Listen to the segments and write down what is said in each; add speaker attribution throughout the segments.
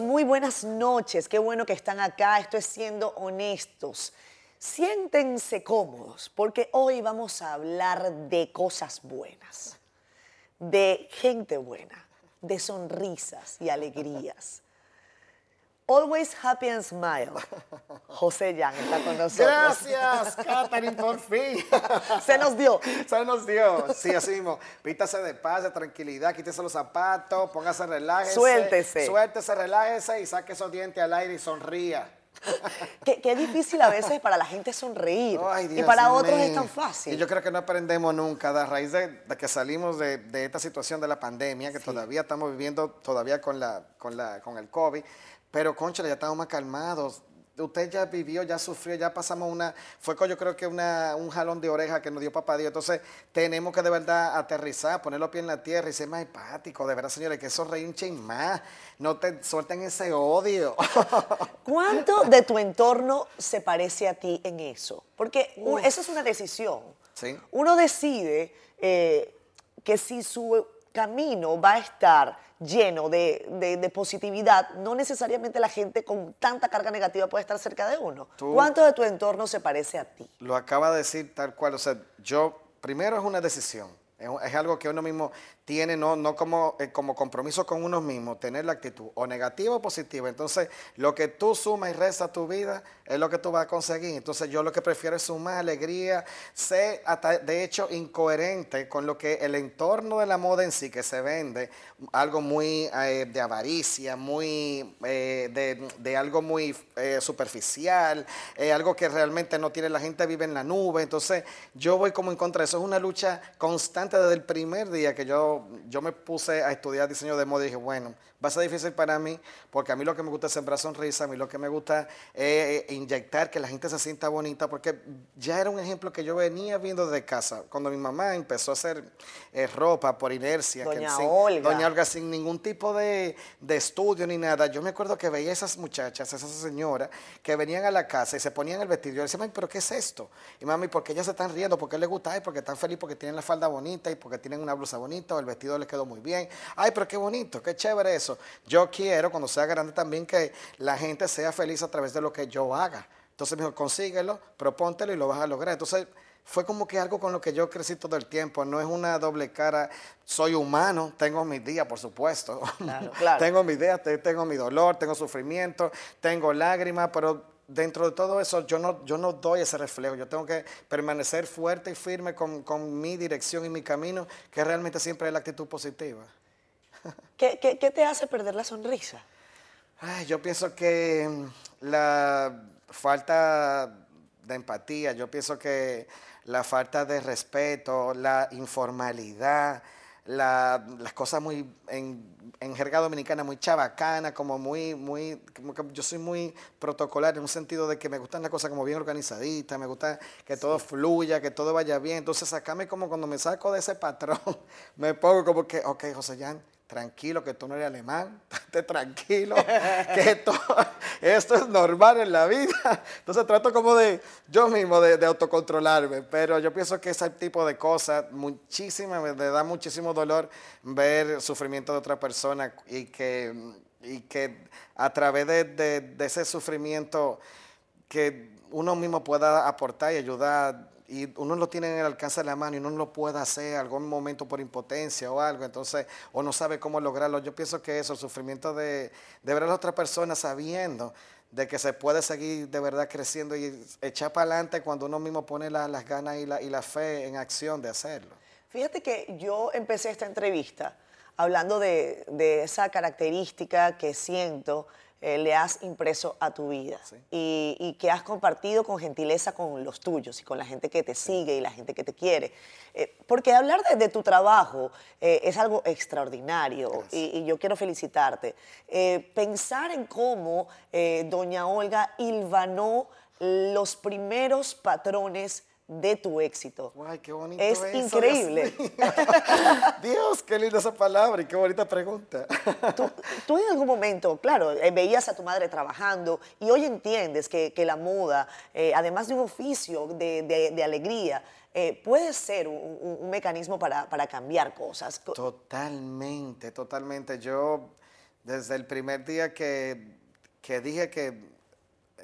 Speaker 1: Muy buenas noches. Qué bueno que están acá. Esto es siendo honestos. Siéntense cómodos porque hoy vamos a hablar de cosas buenas, de gente buena, de sonrisas y alegrías. Always happy and smile. José Yang está con nosotros.
Speaker 2: Gracias, Catherine, por fin.
Speaker 1: Se nos dio.
Speaker 2: Se nos dio. Sí, así mismo. Pítase de paz, de tranquilidad, quítese los zapatos, póngase, relájese.
Speaker 1: Suéltese.
Speaker 2: Suéltese, relájese y saque esos dientes al aire y sonría.
Speaker 1: Qué, qué difícil a veces para la gente sonreír.
Speaker 2: Ay,
Speaker 1: y
Speaker 2: Dios
Speaker 1: para otros es tan fácil.
Speaker 2: Y yo creo que no aprendemos nunca, a raíz de, de que salimos de, de esta situación de la pandemia, que todavía estamos viviendo, todavía con, la, con, la, con el COVID, pero concha, ya estamos más calmados. Usted ya vivió, ya sufrió, ya pasamos una, fue con yo creo que una, un jalón de oreja que nos dio papá Dios. Entonces tenemos que de verdad aterrizar, poner los pies en la tierra y ser más empáticos. De verdad, señores, que sonreír un chin más. No te suelten ese odio.
Speaker 1: ¿Cuánto de tu entorno se parece a ti en eso? Porque eso es una decisión.
Speaker 2: Sí.
Speaker 1: Uno decide eh, que si su camino va a estar lleno de, de- de positividad, no necesariamente la gente con tanta carga negativa puede estar cerca de uno.
Speaker 2: Tú-
Speaker 1: ¿Cuánto de tu entorno se parece a ti?
Speaker 2: Lo acaba de decir tal cual. O sea, yo, primero es una decisión. Es algo que uno mismo tiene, no, no como, eh, como compromiso con uno mismo, tener la actitud o negativa o positiva. Entonces, lo que tú sumas y restas a tu vida es lo que tú vas a conseguir. Entonces, yo lo que prefiero es sumar alegría, ser hasta, de hecho incoherente con lo que el entorno de la moda en sí que se vende, algo muy eh, de avaricia, muy eh, de, de algo muy eh, superficial, algo que realmente no tiene la gente vive en la nube. Entonces, yo voy como en contra eso. Es una lucha constante desde el primer día que yo, yo me puse a estudiar diseño de moda y dije, bueno, va a ser difícil para mí, porque a mí lo que me gusta es sembrar sonrisa, a mí lo que me gusta es eh, inyectar que la gente se sienta bonita, porque ya era un ejemplo que yo venía viendo desde casa. Cuando mi mamá empezó a hacer eh, ropa por inercia, que
Speaker 1: Doña
Speaker 2: sin-
Speaker 1: Olga.
Speaker 2: Doña Olga sin ningún tipo de, de estudio ni nada. Yo me acuerdo que veía esas muchachas, esas señoras, que venían a la casa y se ponían el vestido. Yo decía, mami, ¿pero qué es esto? Y mami, ¿por qué ellas se están riendo? ¿Por qué les gusta? Ay, porque están felices, porque tienen la falda bonita y porque tienen una blusa bonita o el vestido les quedó muy bien. Ay, pero qué bonito, qué chévere eso. Yo quiero, cuando sea grande también, que la gente sea feliz a través de lo que yo haga. Entonces me dijo, consíguelo, propóntelo y lo vas a lograr. Entonces fue como que algo con lo que yo crecí todo el tiempo. No es una doble cara. Soy humano, tengo mis días, por supuesto.
Speaker 1: Claro, claro.
Speaker 2: tengo mis días, te- tengo mi dolor, tengo sufrimiento, tengo lágrimas, pero dentro de todo eso yo no, yo no doy ese reflejo. Yo tengo que permanecer fuerte y firme con, con mi dirección y mi camino, que realmente siempre es la actitud positiva.
Speaker 1: ¿Qué, qué- qué te hace perder la sonrisa?
Speaker 2: Ay, yo pienso que mm, la falta de empatía, yo pienso que la falta de respeto, la informalidad, la- las cosas muy en, en jerga dominicana muy chabacana, como muy, muy, como que yo soy muy protocolar en un sentido de que me gustan las cosas como bien organizaditas, me gusta que todo fluya, que todo vaya bien. Entonces, sacarme como cuando me saco de ese patrón, me pongo como que, ok, José Jan, tranquilo, que tú no eres alemán, esté tranquilo, que esto, esto es normal en la vida. Entonces trato como de, yo mismo, de, autocontrolarme, pero yo pienso que ese tipo de cosas, muchísima, me da muchísimo dolor ver sufrimiento de otra persona y que, y que a través de, de- de ese sufrimiento que uno mismo pueda aportar y ayudar y uno lo tiene en el alcance de la mano y uno no lo puede hacer algún momento por impotencia o algo, entonces, o no sabe cómo lograrlo. Yo pienso que eso, el sufrimiento de, de ver a la otra persona sabiendo de que se puede seguir de verdad creciendo y echar para adelante cuando uno mismo pone la- las ganas y la, y la fe en acción de hacerlo.
Speaker 1: Fíjate que yo empecé esta entrevista hablando de, de esa característica que siento eh, le has impreso a tu vida
Speaker 2: Sí.
Speaker 1: y, y que has compartido con gentileza con los tuyos y con la gente que te sigue y la gente que te quiere. Eh, porque hablar de, de tu trabajo eh, es algo extraordinario y, y yo quiero felicitarte. Pensar en cómo doña Olga hilvanó los primeros patrones de tu éxito.
Speaker 2: Ay, qué bonito
Speaker 1: Es
Speaker 2: eso,
Speaker 1: increíble.
Speaker 2: Dios, qué linda esa palabra y qué bonita pregunta.
Speaker 1: Tú, tú en algún momento, claro, eh, veías a tu madre trabajando y hoy entiendes que, que la moda, eh, además de un oficio de, de- de alegría, eh, puede ser un, un- un mecanismo para, para cambiar cosas. Co-
Speaker 2: Totalmente, totalmente. Yo Desde el primer día que, que dije que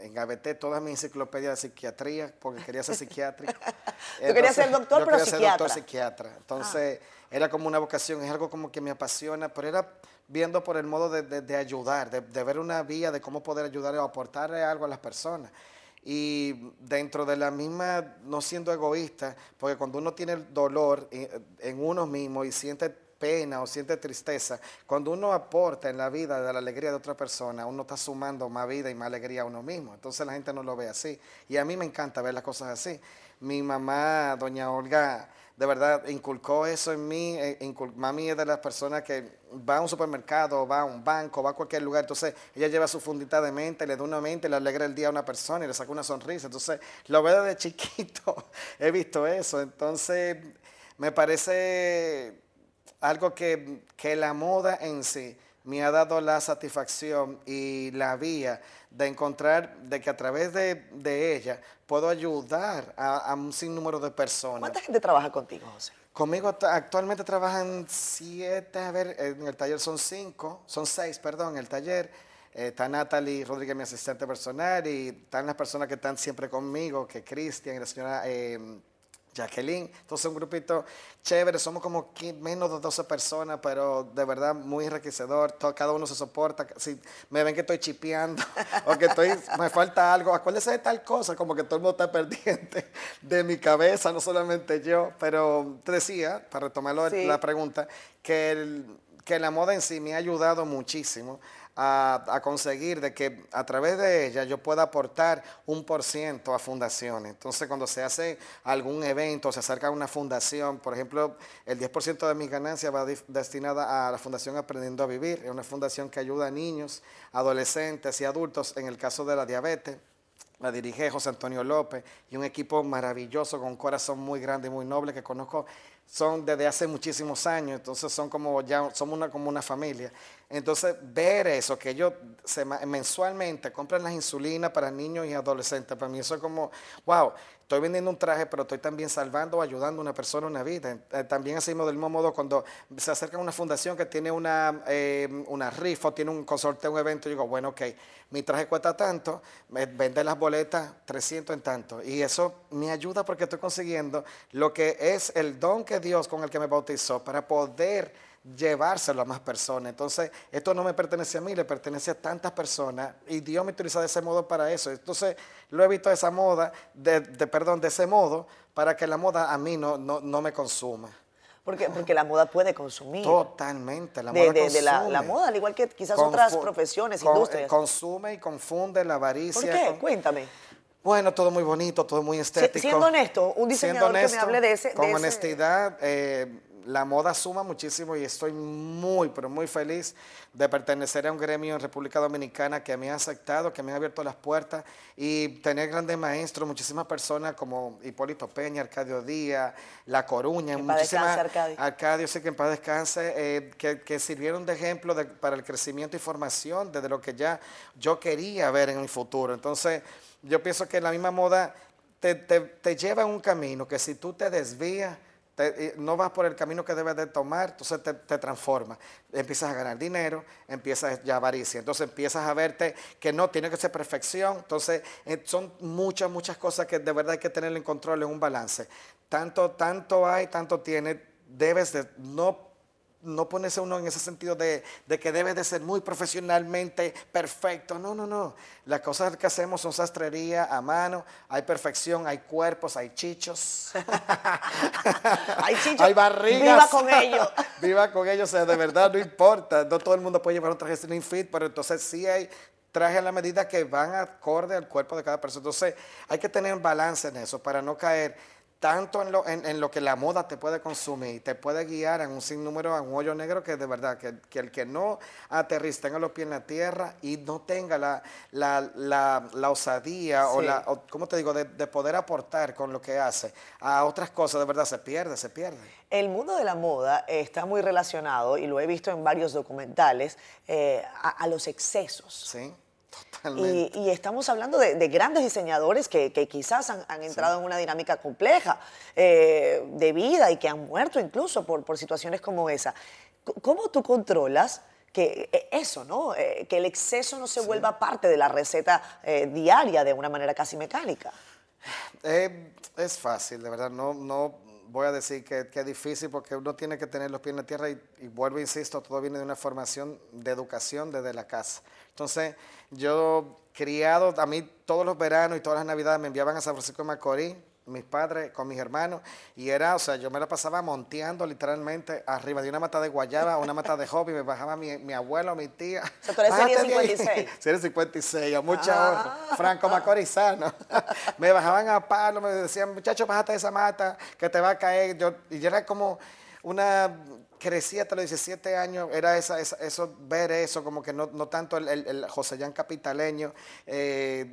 Speaker 2: engaveté toda mi enciclopedia de psiquiatría porque quería ser psiquiátrico.
Speaker 1: Tú querías ser doctor,
Speaker 2: yo
Speaker 1: pero
Speaker 2: quería
Speaker 1: psiquiatra.
Speaker 2: ser doctor psiquiatra. Entonces, era como una vocación, es algo como que me apasiona, pero era viendo por el modo de, de- de ayudar, de, de ver una vía de cómo poder ayudar o aportarle algo a las personas. Y dentro de la misma, no siendo egoísta, porque cuando uno tiene el dolor en, en uno mismo y siente pena o siente tristeza, cuando uno aporta en la vida de la alegría de otra persona, uno está sumando más vida y más alegría a uno mismo. Entonces la gente no lo ve así. Y a mí me encanta ver las cosas así. Mi mamá, doña Olga, de verdad inculcó eso en mí. eh, mami es de las personas que va a un supermercado, va a un banco, va a cualquier lugar. Entonces ella lleva su fundita de mente, le da una mente, le alegra el día a una persona y le saca una sonrisa. Entonces lo veo desde chiquito. He visto eso. Entonces me parece algo que, que la moda en sí me ha dado la satisfacción y la vía de encontrar de que a través de, de ella puedo ayudar a, a un sinnúmero de personas.
Speaker 1: ¿Cuánta gente trabaja contigo, José?
Speaker 2: Conmigo act- actualmente trabajan siete, a ver, en el taller son cinco, son seis, perdón, en el taller. Eh, está Natalie Rodríguez, mi asistente personal, y están las personas que están siempre conmigo, que Cristian y la señora eh, Jacqueline. Entonces, un grupito chévere, somos como menos de 12 personas, pero de verdad muy enriquecedor. to- Cada uno se soporta. Si me ven que estoy chipeando o que estoy, me falta algo, acuérdese de tal cosa, como que todo el mundo está pendiente de mi cabeza, no solamente yo. Pero te decía, para retomarlo
Speaker 1: Sí.
Speaker 2: la pregunta, que, el- que la moda en sí me ha ayudado muchísimo a, conseguir de que a través de ella yo pueda aportar un por ciento a fundaciones. Entonces, cuando se hace algún evento, se acerca a una fundación, por ejemplo, el 10% de mis ganancias va destinada a la Fundación Aprendiendo a Vivir, es una fundación que ayuda a niños, adolescentes y adultos en el caso de la diabetes. La dirige José Antonio López y un equipo maravilloso con un corazón muy grande y muy noble que conozco son desde hace muchísimos años, entonces son como ya somos una como una familia. Entonces ver eso que ellos sema- mensualmente compran las insulinas para niños y adolescentes, para mí eso es como wow, estoy vendiendo un traje, pero estoy también salvando o ayudando a una persona una vida. Eh, también así del mismo modo cuando se acerca una fundación que tiene una, eh, una rifa o tiene un consorteo, un evento, yo digo, bueno, ok, mi traje cuesta tanto, vende las boletas 300 en tanto. Y eso me ayuda porque estoy consiguiendo lo que es el don que Dios con el que me bautizó para poder llevárselo a más personas. Entonces, esto no me pertenece a mí, le pertenece a tantas personas y Dios me utiliza de ese modo para eso. Entonces, lo he visto de esa moda, de, de- perdón, de ese modo, para que la moda a mí no, no, no me consuma.
Speaker 1: Porque, porque la moda puede consumir.
Speaker 2: Totalmente, la moda
Speaker 1: de- de la,
Speaker 2: consume.
Speaker 1: la moda, al igual que quizás otras profesiones,
Speaker 2: con-
Speaker 1: industrias.
Speaker 2: Consume y confunde la
Speaker 1: ¿Por
Speaker 2: avaricia.
Speaker 1: qué?
Speaker 2: con-
Speaker 1: Cuéntame.
Speaker 2: bueno, todo muy bonito, todo muy estético.
Speaker 1: siendo honesto, un diseñador que me hable de ese- de
Speaker 2: Con
Speaker 1: ese-
Speaker 2: honestidad, eh, la moda suma muchísimo y estoy muy, pero muy feliz de pertenecer a un gremio en República Dominicana que me ha aceptado, que me ha abierto las puertas y tener grandes maestros, muchísimas personas como Hipólito Peña, Arcadio Díaz, La Coruña,
Speaker 1: Que
Speaker 2: muchísimas.
Speaker 1: Arcadio.
Speaker 2: Arcadio, sí que en paz descanse, eh, que, que sirvieron de ejemplo de- para el crecimiento y formación desde lo que ya yo quería ver en mi futuro. Entonces, yo pienso que la misma moda te, te- te lleva a un camino que si tú te desvías, eh, no vas por el camino que debes de tomar, entonces te, te transforma. Empiezas a ganar dinero, empiezas ya avaricia, entonces empiezas a verte que no tiene que ser perfección, entonces eh, son muchas, muchas cosas que de verdad hay que tener en control, en un balance. Tanto, tanto hay, tanto tiene, debes de no no ponerse uno en ese sentido de, de que debe de ser muy profesionalmente perfecto. No, no, no. Las cosas que hacemos son sastrería a mano, hay perfección, hay cuerpos, hay chichos.
Speaker 1: Hay chichos,
Speaker 2: Hay barrigas.
Speaker 1: viva con ellos.
Speaker 2: Viva con ellos, o sea, de verdad no importa. No todo el mundo puede llevar un traje slim fit, pero entonces sí hay trajes a la medida que van acorde al cuerpo de cada persona. Entonces hay que tener balance en eso para no caer tanto en lo, en, en lo que la moda te puede consumir, te puede guiar en un sinnúmero, a un hoyo negro que de verdad, que, que el que no aterriza, tenga los pies en la tierra y no tenga la, la, la, la osadía o la, o, ¿cómo te digo?, de, de poder aportar con lo que hace a otras cosas, de verdad, se pierde, se pierde.
Speaker 1: El mundo de la moda está muy relacionado, y lo he visto en varios documentales, eh, a, a los excesos.
Speaker 2: Sí, totalmente.
Speaker 1: Y, y estamos hablando de, de grandes diseñadores que, que quizás han, han entrado en una dinámica compleja eh, de vida y que han muerto incluso por, por situaciones como esa. ¿Cómo tú controlas que eh, eso, ¿no? Eh, que el exceso no se vuelva parte de la receta eh, diaria de una manera casi mecánica.
Speaker 2: es fácil, de verdad. No, no voy a decir que, es difícil porque uno tiene que tener los pies en la tierra y, y vuelvo, insisto, todo viene de una formación de educación desde la casa. Entonces, yo criado, a mí todos los veranos y todas las navidades me enviaban a San Francisco de Macorís mis padres con mis hermanos y era, o sea, yo me la pasaba monteando literalmente arriba de una mata de guayaba una mata de hobby, me bajaba mi, mi abuelo, mi tía.
Speaker 1: O sea, tú eres serie 56.
Speaker 2: Serie 56, a mucha ah. Franco Macorizano. me bajaban a palo, me decían, muchachos, bájate de esa mata, que te va a caer. Yo, y yo era como una crecí hasta los 17 años, era esa, eso, ver eso, como que no, no tanto el, el, el José capitaleño, eh,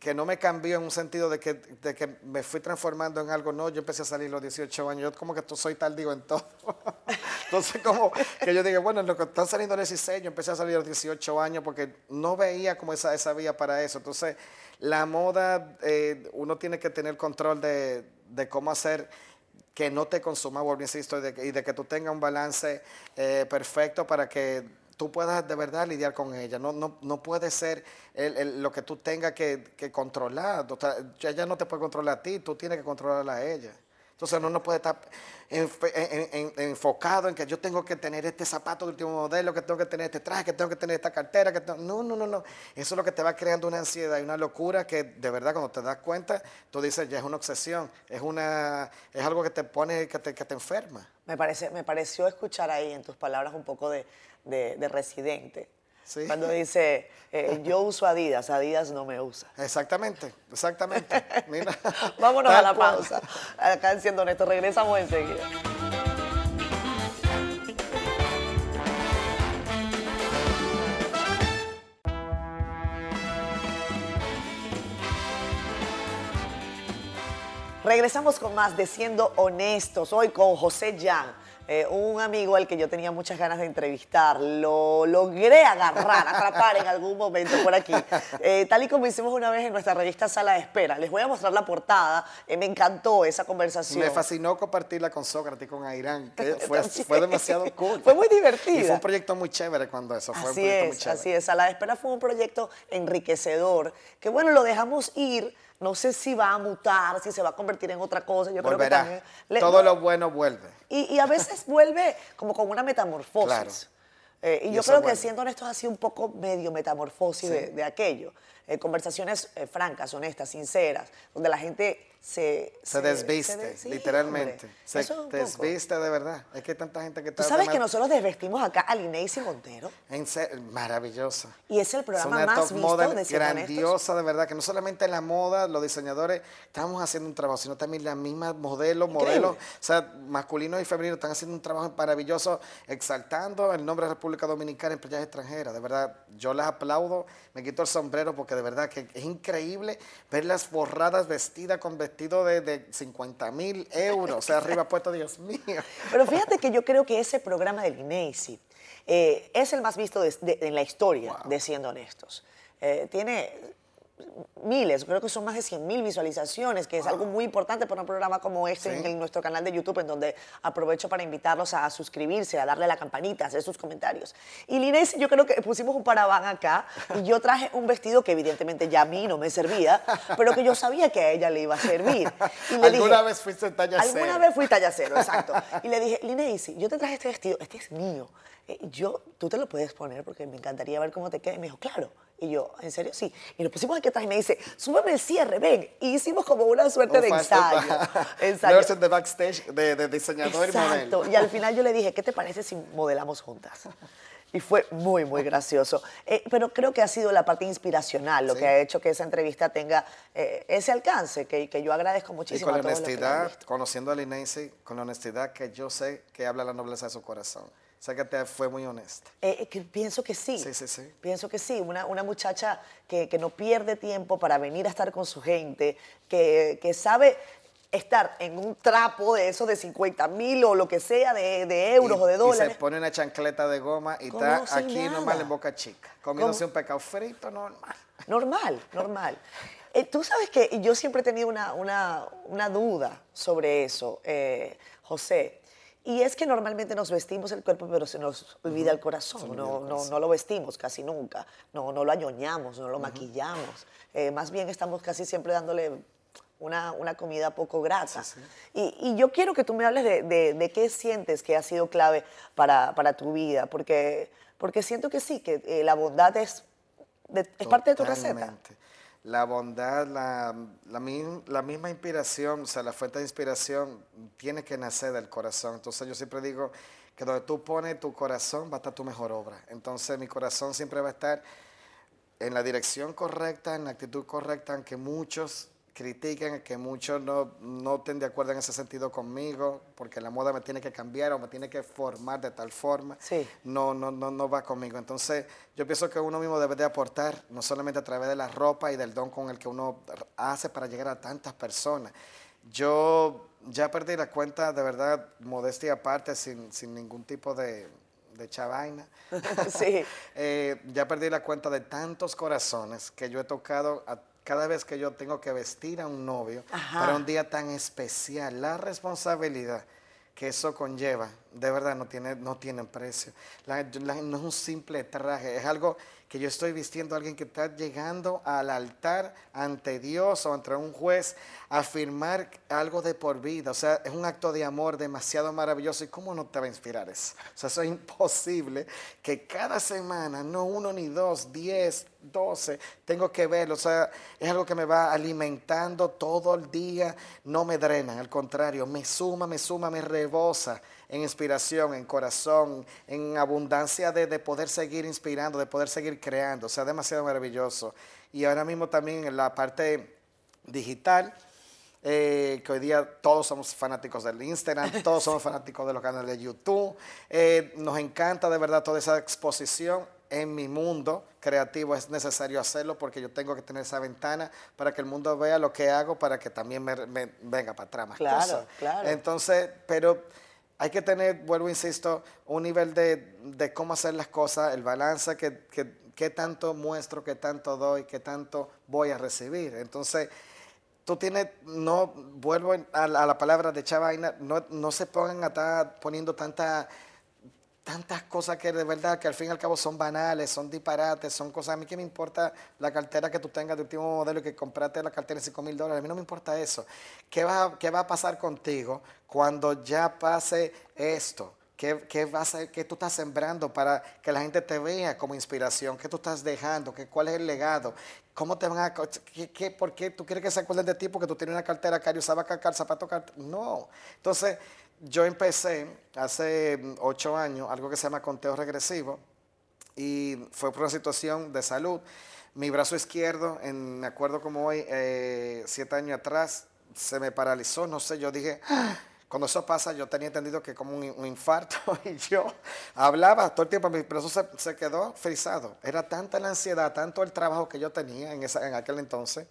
Speaker 2: que no me cambió en un sentido de que, de que me fui transformando en algo, no, yo empecé a salir los 18 años, yo como que tú soy tal, digo, en todo. Entonces, como que yo dije, bueno, en lo que están saliendo los 16, yo empecé a salir los 18 años porque no veía como esa, esa vía para eso. Entonces, la moda, eh, uno tiene que tener control de, de cómo hacer que no te consuma, insisto, y de, y de que tú tengas un balance eh, perfecto para que tú puedas de verdad lidiar con ella. No, no, no puede ser lo que tú tengas que, que controlar. ella no te puede controlar a ti, tú tienes que controlarla a ella. Entonces uno no puede estar enfocado en que yo tengo que tener este zapato de último modelo, que tengo que tener este traje, que tengo que tener esta cartera. Que no, no, no, no. Eso es lo que te va creando una ansiedad y una locura que de verdad cuando te das cuenta, tú dices, ya es una obsesión, es, una, es algo que te pone, que te, que te enferma.
Speaker 1: Me, parece, me pareció escuchar ahí en tus palabras un poco de, de, residente. Cuando dice, eh, yo uso Adidas, Adidas no me usa.
Speaker 2: Exactamente, exactamente.
Speaker 1: Vámonos a la pausa. Acá en Siendo Honesto, regresamos enseguida. Regresamos con más de Siendo Honestos, hoy con José Jan eh, un amigo al que yo tenía muchas ganas de entrevistar. Lo logré agarrar, atrapar en algún momento por aquí. Eh, tal y como hicimos una vez en nuestra revista Sala de Espera. Les voy a mostrar la portada. Eh, me encantó esa conversación.
Speaker 2: Me fascinó compartirla con Sócrates y con Airán. Que fue, fue, demasiado cool.
Speaker 1: Fue muy divertido.
Speaker 2: Y fue un proyecto muy chévere cuando eso fue.
Speaker 1: Así es, así es. Sala de Espera fue un proyecto enriquecedor. Que bueno, lo dejamos ir no sé si va a mutar, si se va a convertir en otra cosa. Yo creo que también,
Speaker 2: Todo lo bueno vuelve.
Speaker 1: Y, a veces vuelve como con una metamorfosis. Eh, y, yo creo que siendo honestos ha sido un poco medio metamorfosis de, aquello. Eh, conversaciones eh, francas, honestas, sinceras, donde la gente se,
Speaker 2: se, desviste, literalmente. se desviste de verdad. Es que hay tanta gente que está.
Speaker 1: ¿Tú sabes que nosotros desvestimos acá a Lineisi Montero?
Speaker 2: En maravillosa.
Speaker 1: Y es el programa más visto de
Speaker 2: Grandiosa, de verdad. Que no solamente en la moda, los diseñadores estamos haciendo un trabajo, sino también las mismas modelos, modelos, o sea, masculinos y femeninos están haciendo un trabajo maravilloso, exaltando el nombre de República Dominicana en playas extranjeras. De verdad, yo las aplaudo, me quito el sombrero porque de verdad que es increíble verlas forradas, vestidas con vestidos vestido de, de 50 mil euros, o sea, arriba puesto, Dios mío.
Speaker 1: Pero fíjate que yo creo que ese programa del INESI eh, es el más visto en la historia, de siendo honestos. Eh, tiene miles, creo que son más de 100 mil visualizaciones, que es algo muy importante para un programa como este en, nuestro canal de YouTube, en donde aprovecho para invitarlos a, suscribirse, a darle a la campanita, a hacer sus comentarios. Y Linés, yo creo que pusimos un paraván acá y yo traje un vestido que evidentemente ya a mí no me servía, pero que yo sabía que a ella le iba a servir.
Speaker 2: ¿Alguna vez fuiste talla cero?
Speaker 1: Alguna vez fui talla cero, exacto. Y le dije, Linés, yo te traje este vestido, este es mío. Eh, yo, tú te lo puedes poner porque me encantaría ver cómo te queda. Y me dijo, claro. Y yo, ¿en serio? Sí. Y nos pusimos aquí atrás y me dice, súbeme el cierre, ven. Y hicimos como una suerte de ensayo.
Speaker 2: ensayo. de backstage de, de diseñador
Speaker 1: Exacto. y modelo. Y al final yo le dije, ¿qué te parece si modelamos juntas? Y fue muy, muy gracioso. Eh, pero creo que ha sido la parte inspiracional lo que ha hecho que esa entrevista tenga eh, ese alcance, que, que, yo agradezco muchísimo.
Speaker 2: Y con la honestidad, conociendo a Lindsay, con la honestidad que yo sé que habla la nobleza de su corazón. O sea que te fue muy honesta.
Speaker 1: Eh, que pienso que sí.
Speaker 2: Sí, sí, sí.
Speaker 1: Pienso que sí. Una, una muchacha que, que, no pierde tiempo para venir a estar con su gente, que, que sabe estar en un trapo de esos de 50 mil o lo que sea de, de euros o de dólares.
Speaker 2: Y se pone una chancleta de goma y está aquí nomás en Boca Chica, comiéndose un pecado frito normal.
Speaker 1: Normal, normal. Eh, Tú sabes que yo siempre he tenido una, una, una duda sobre eso, eh, José. Y es que normalmente nos vestimos el cuerpo, pero se nos olvida el corazón. No, no, no, lo vestimos casi nunca. No, no lo añoñamos, no lo maquillamos. Eh, más bien estamos casi siempre dándole una, una comida poco grata. Y, y, yo quiero que tú me hables de, de, qué sientes que ha sido clave para, para, tu vida, porque, porque siento que sí, que eh, la bondad es, es parte de tu receta
Speaker 2: la bondad, la, la, misma inspiración, o sea, la fuente de inspiración tiene que nacer del corazón. Entonces yo siempre digo que donde tú pones tu corazón va a estar tu mejor obra. Entonces mi corazón siempre va a estar en la dirección correcta, en la actitud correcta, aunque muchos critiquen, que muchos no, no estén de acuerdo en ese sentido conmigo, porque la moda me tiene que cambiar o me tiene que formar de tal forma,
Speaker 1: sí.
Speaker 2: no, no, no, no va conmigo. Entonces, yo pienso que uno mismo debe de aportar, no solamente a través de la ropa y del don con el que uno hace para llegar a tantas personas. Yo ya perdí la cuenta, de verdad, modestia aparte, sin, sin ningún tipo de, de chavaina.
Speaker 1: sí.
Speaker 2: Eh, ya perdí la cuenta de tantos corazones que yo he tocado a cada vez que yo tengo que vestir a un novio para un día tan especial, la responsabilidad que eso conlleva, de verdad no tiene, no tiene precio. no es un simple traje, es algo que yo estoy vistiendo a alguien que está llegando al altar ante Dios o ante un juez a firmar algo de por vida. O sea, es un acto de amor demasiado maravilloso. ¿Y cómo no te va a inspirar eso? O sea, eso es imposible que cada semana, no uno ni dos, diez, doce, tengo que verlo. O sea, es algo que me va alimentando todo el día, no me drena, al contrario, me suma, me suma, me rebosa en inspiración, en corazón, en abundancia de, poder seguir inspirando, de poder seguir creando. O sea, demasiado maravilloso. Y ahora mismo también en la parte digital, eh, que hoy día todos somos fanáticos del Instagram, todos somos fanáticos de los canales de YouTube. Eh, nos encanta de verdad toda esa exposición. En mi mundo creativo es necesario hacerlo porque yo tengo que tener esa ventana para que el mundo vea lo que hago, para que también me, venga para atrás más
Speaker 1: claro, Claro.
Speaker 2: Entonces, pero hay que tener, vuelvo, insisto, un nivel de, cómo hacer las cosas, el balance, que, que, tanto muestro, qué tanto doy, qué tanto voy a recibir. Entonces, tú tienes, no, vuelvo a, la palabra de Chavaina, no, no se pongan a estar poniendo tanta tantas cosas que de verdad que al fin y al cabo son banales, son disparates, son cosas. A mí que me importa la cartera que tú tengas de último modelo y que compraste la cartera de 5 mil dólares. A mí no me importa eso. ¿Qué va, ¿Qué va a pasar contigo cuando ya pase esto? ¿Qué, qué, vas a, ¿Qué tú estás sembrando para que la gente te vea como inspiración? ¿Qué tú estás dejando? ¿Qué, ¿Cuál es el legado? ¿Cómo te van a.? Qué, qué, ¿Por qué tú quieres que se acuerden de ti porque tú tienes una cartera que usaba calcar, zapato, No. Entonces, yo empecé hace mm, ocho años algo que se llama conteo regresivo y fue por una situación de salud. Mi brazo izquierdo, me acuerdo como hoy, eh, siete años atrás, se me paralizó, no sé, yo dije, ah", cuando eso pasa yo tenía entendido que como un, infarto y yo hablaba todo el tiempo, mi brazo se, se, quedó frisado. Era tanta la ansiedad, tanto el trabajo que yo tenía en, esa, en aquel entonces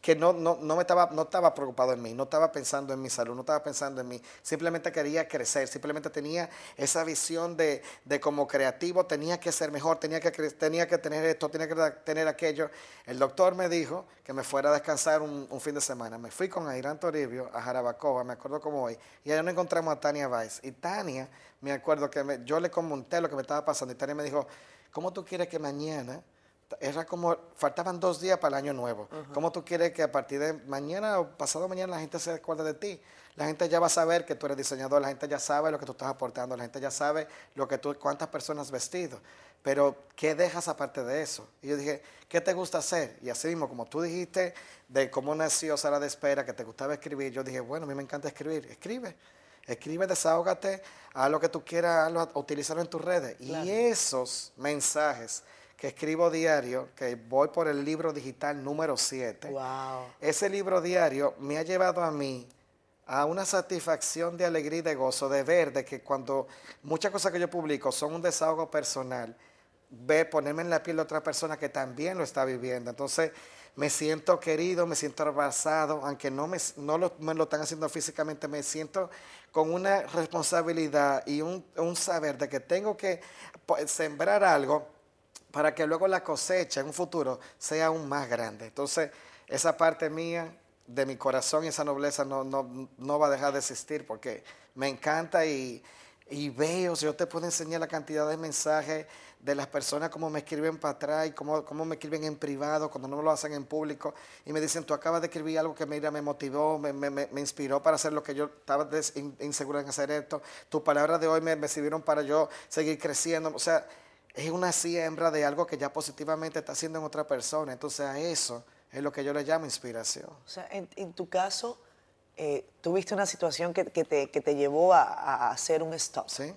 Speaker 2: que no, no, no, me estaba, no estaba preocupado en mí, no estaba pensando en mi salud, no estaba pensando en mí, simplemente quería crecer, simplemente tenía esa visión de, de como creativo, tenía que ser mejor, tenía que, tenía que tener esto, tenía que tener aquello. El doctor me dijo que me fuera a descansar un, fin de semana. Me fui con Ayrán Toribio a Jarabacoa, me acuerdo como hoy, y allá nos encontramos a Tania Weiss. Y Tania, me acuerdo que yo le comenté lo que me estaba pasando, y Tania me dijo, ¿cómo tú quieres que mañana era como, faltaban dos días para el año nuevo. ¿Cómo tú quieres que a partir de mañana o pasado mañana la gente se acuerde de ti? La gente ya va a saber que tú eres diseñador, la gente ya sabe lo que tú estás aportando, la gente ya sabe lo que tú, cuántas personas has vestido. Pero, ¿qué dejas aparte de eso? Y yo dije, ¿qué te gusta hacer? Y así mismo, como tú dijiste de cómo nació Sala de Espera, que te gustaba escribir, yo dije, bueno, a mí me encanta escribir. Escribe. Escribe, desahógate, haz lo que tú quieras, utilízalo en tus redes. Y esos mensajes que escribo diario, que voy por el libro digital número 7. Ese libro diario me ha llevado a mí a una satisfacción de alegría y de gozo de ver de que cuando muchas cosas que yo publico son un desahogo personal, ve ponerme en la piel de otra persona que también lo está viviendo. Entonces me siento querido, me siento abrazado, aunque no, me, no lo, me lo están haciendo físicamente, me siento con una responsabilidad y un, un saber de que tengo que pues, sembrar algo para que luego la cosecha en un futuro sea aún más grande. Entonces, esa parte mía de mi corazón y esa nobleza no, no, no va a dejar de existir porque me encanta y, y veo, yo te puedo enseñar la cantidad de mensajes de las personas, cómo me escriben para atrás y cómo, cómo me escriben en privado, cuando no lo hacen en público, y me dicen, tú acabas de escribir algo que mira, me motivó, me, me, me inspiró para hacer lo que yo estaba inseguro en hacer esto, tus palabras de hoy me, me sirvieron para yo seguir creciendo, o sea, es una siembra de algo que ya positivamente está haciendo en otra persona, entonces a eso es lo que yo le llamo inspiración.
Speaker 1: O sea, en, en tu caso, eh, tuviste una situación que, que, te, que te, llevó a, a, hacer un stop,
Speaker 2: ¿Sí?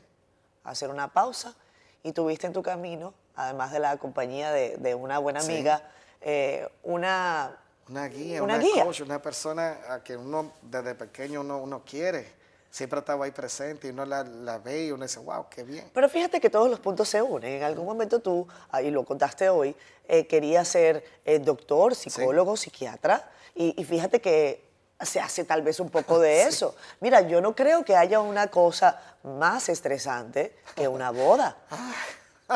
Speaker 1: a hacer una pausa, y tuviste en tu camino, además de la compañía de, de una buena amiga, sí. eh, una...
Speaker 2: Una guía, una, una guía. coach, una persona a que uno desde pequeño uno, uno quiere siempre estaba ahí presente y uno la, la, ve y uno dice, wow, qué bien.
Speaker 1: Pero fíjate que todos los puntos se unen. En algún momento tú, ah, y lo contaste hoy, eh, querías ser eh, doctor, psicólogo, sí. psiquiatra, y, y, fíjate que se hace tal vez un poco de eso. Sí. Mira, yo no creo que haya una cosa más estresante que una boda.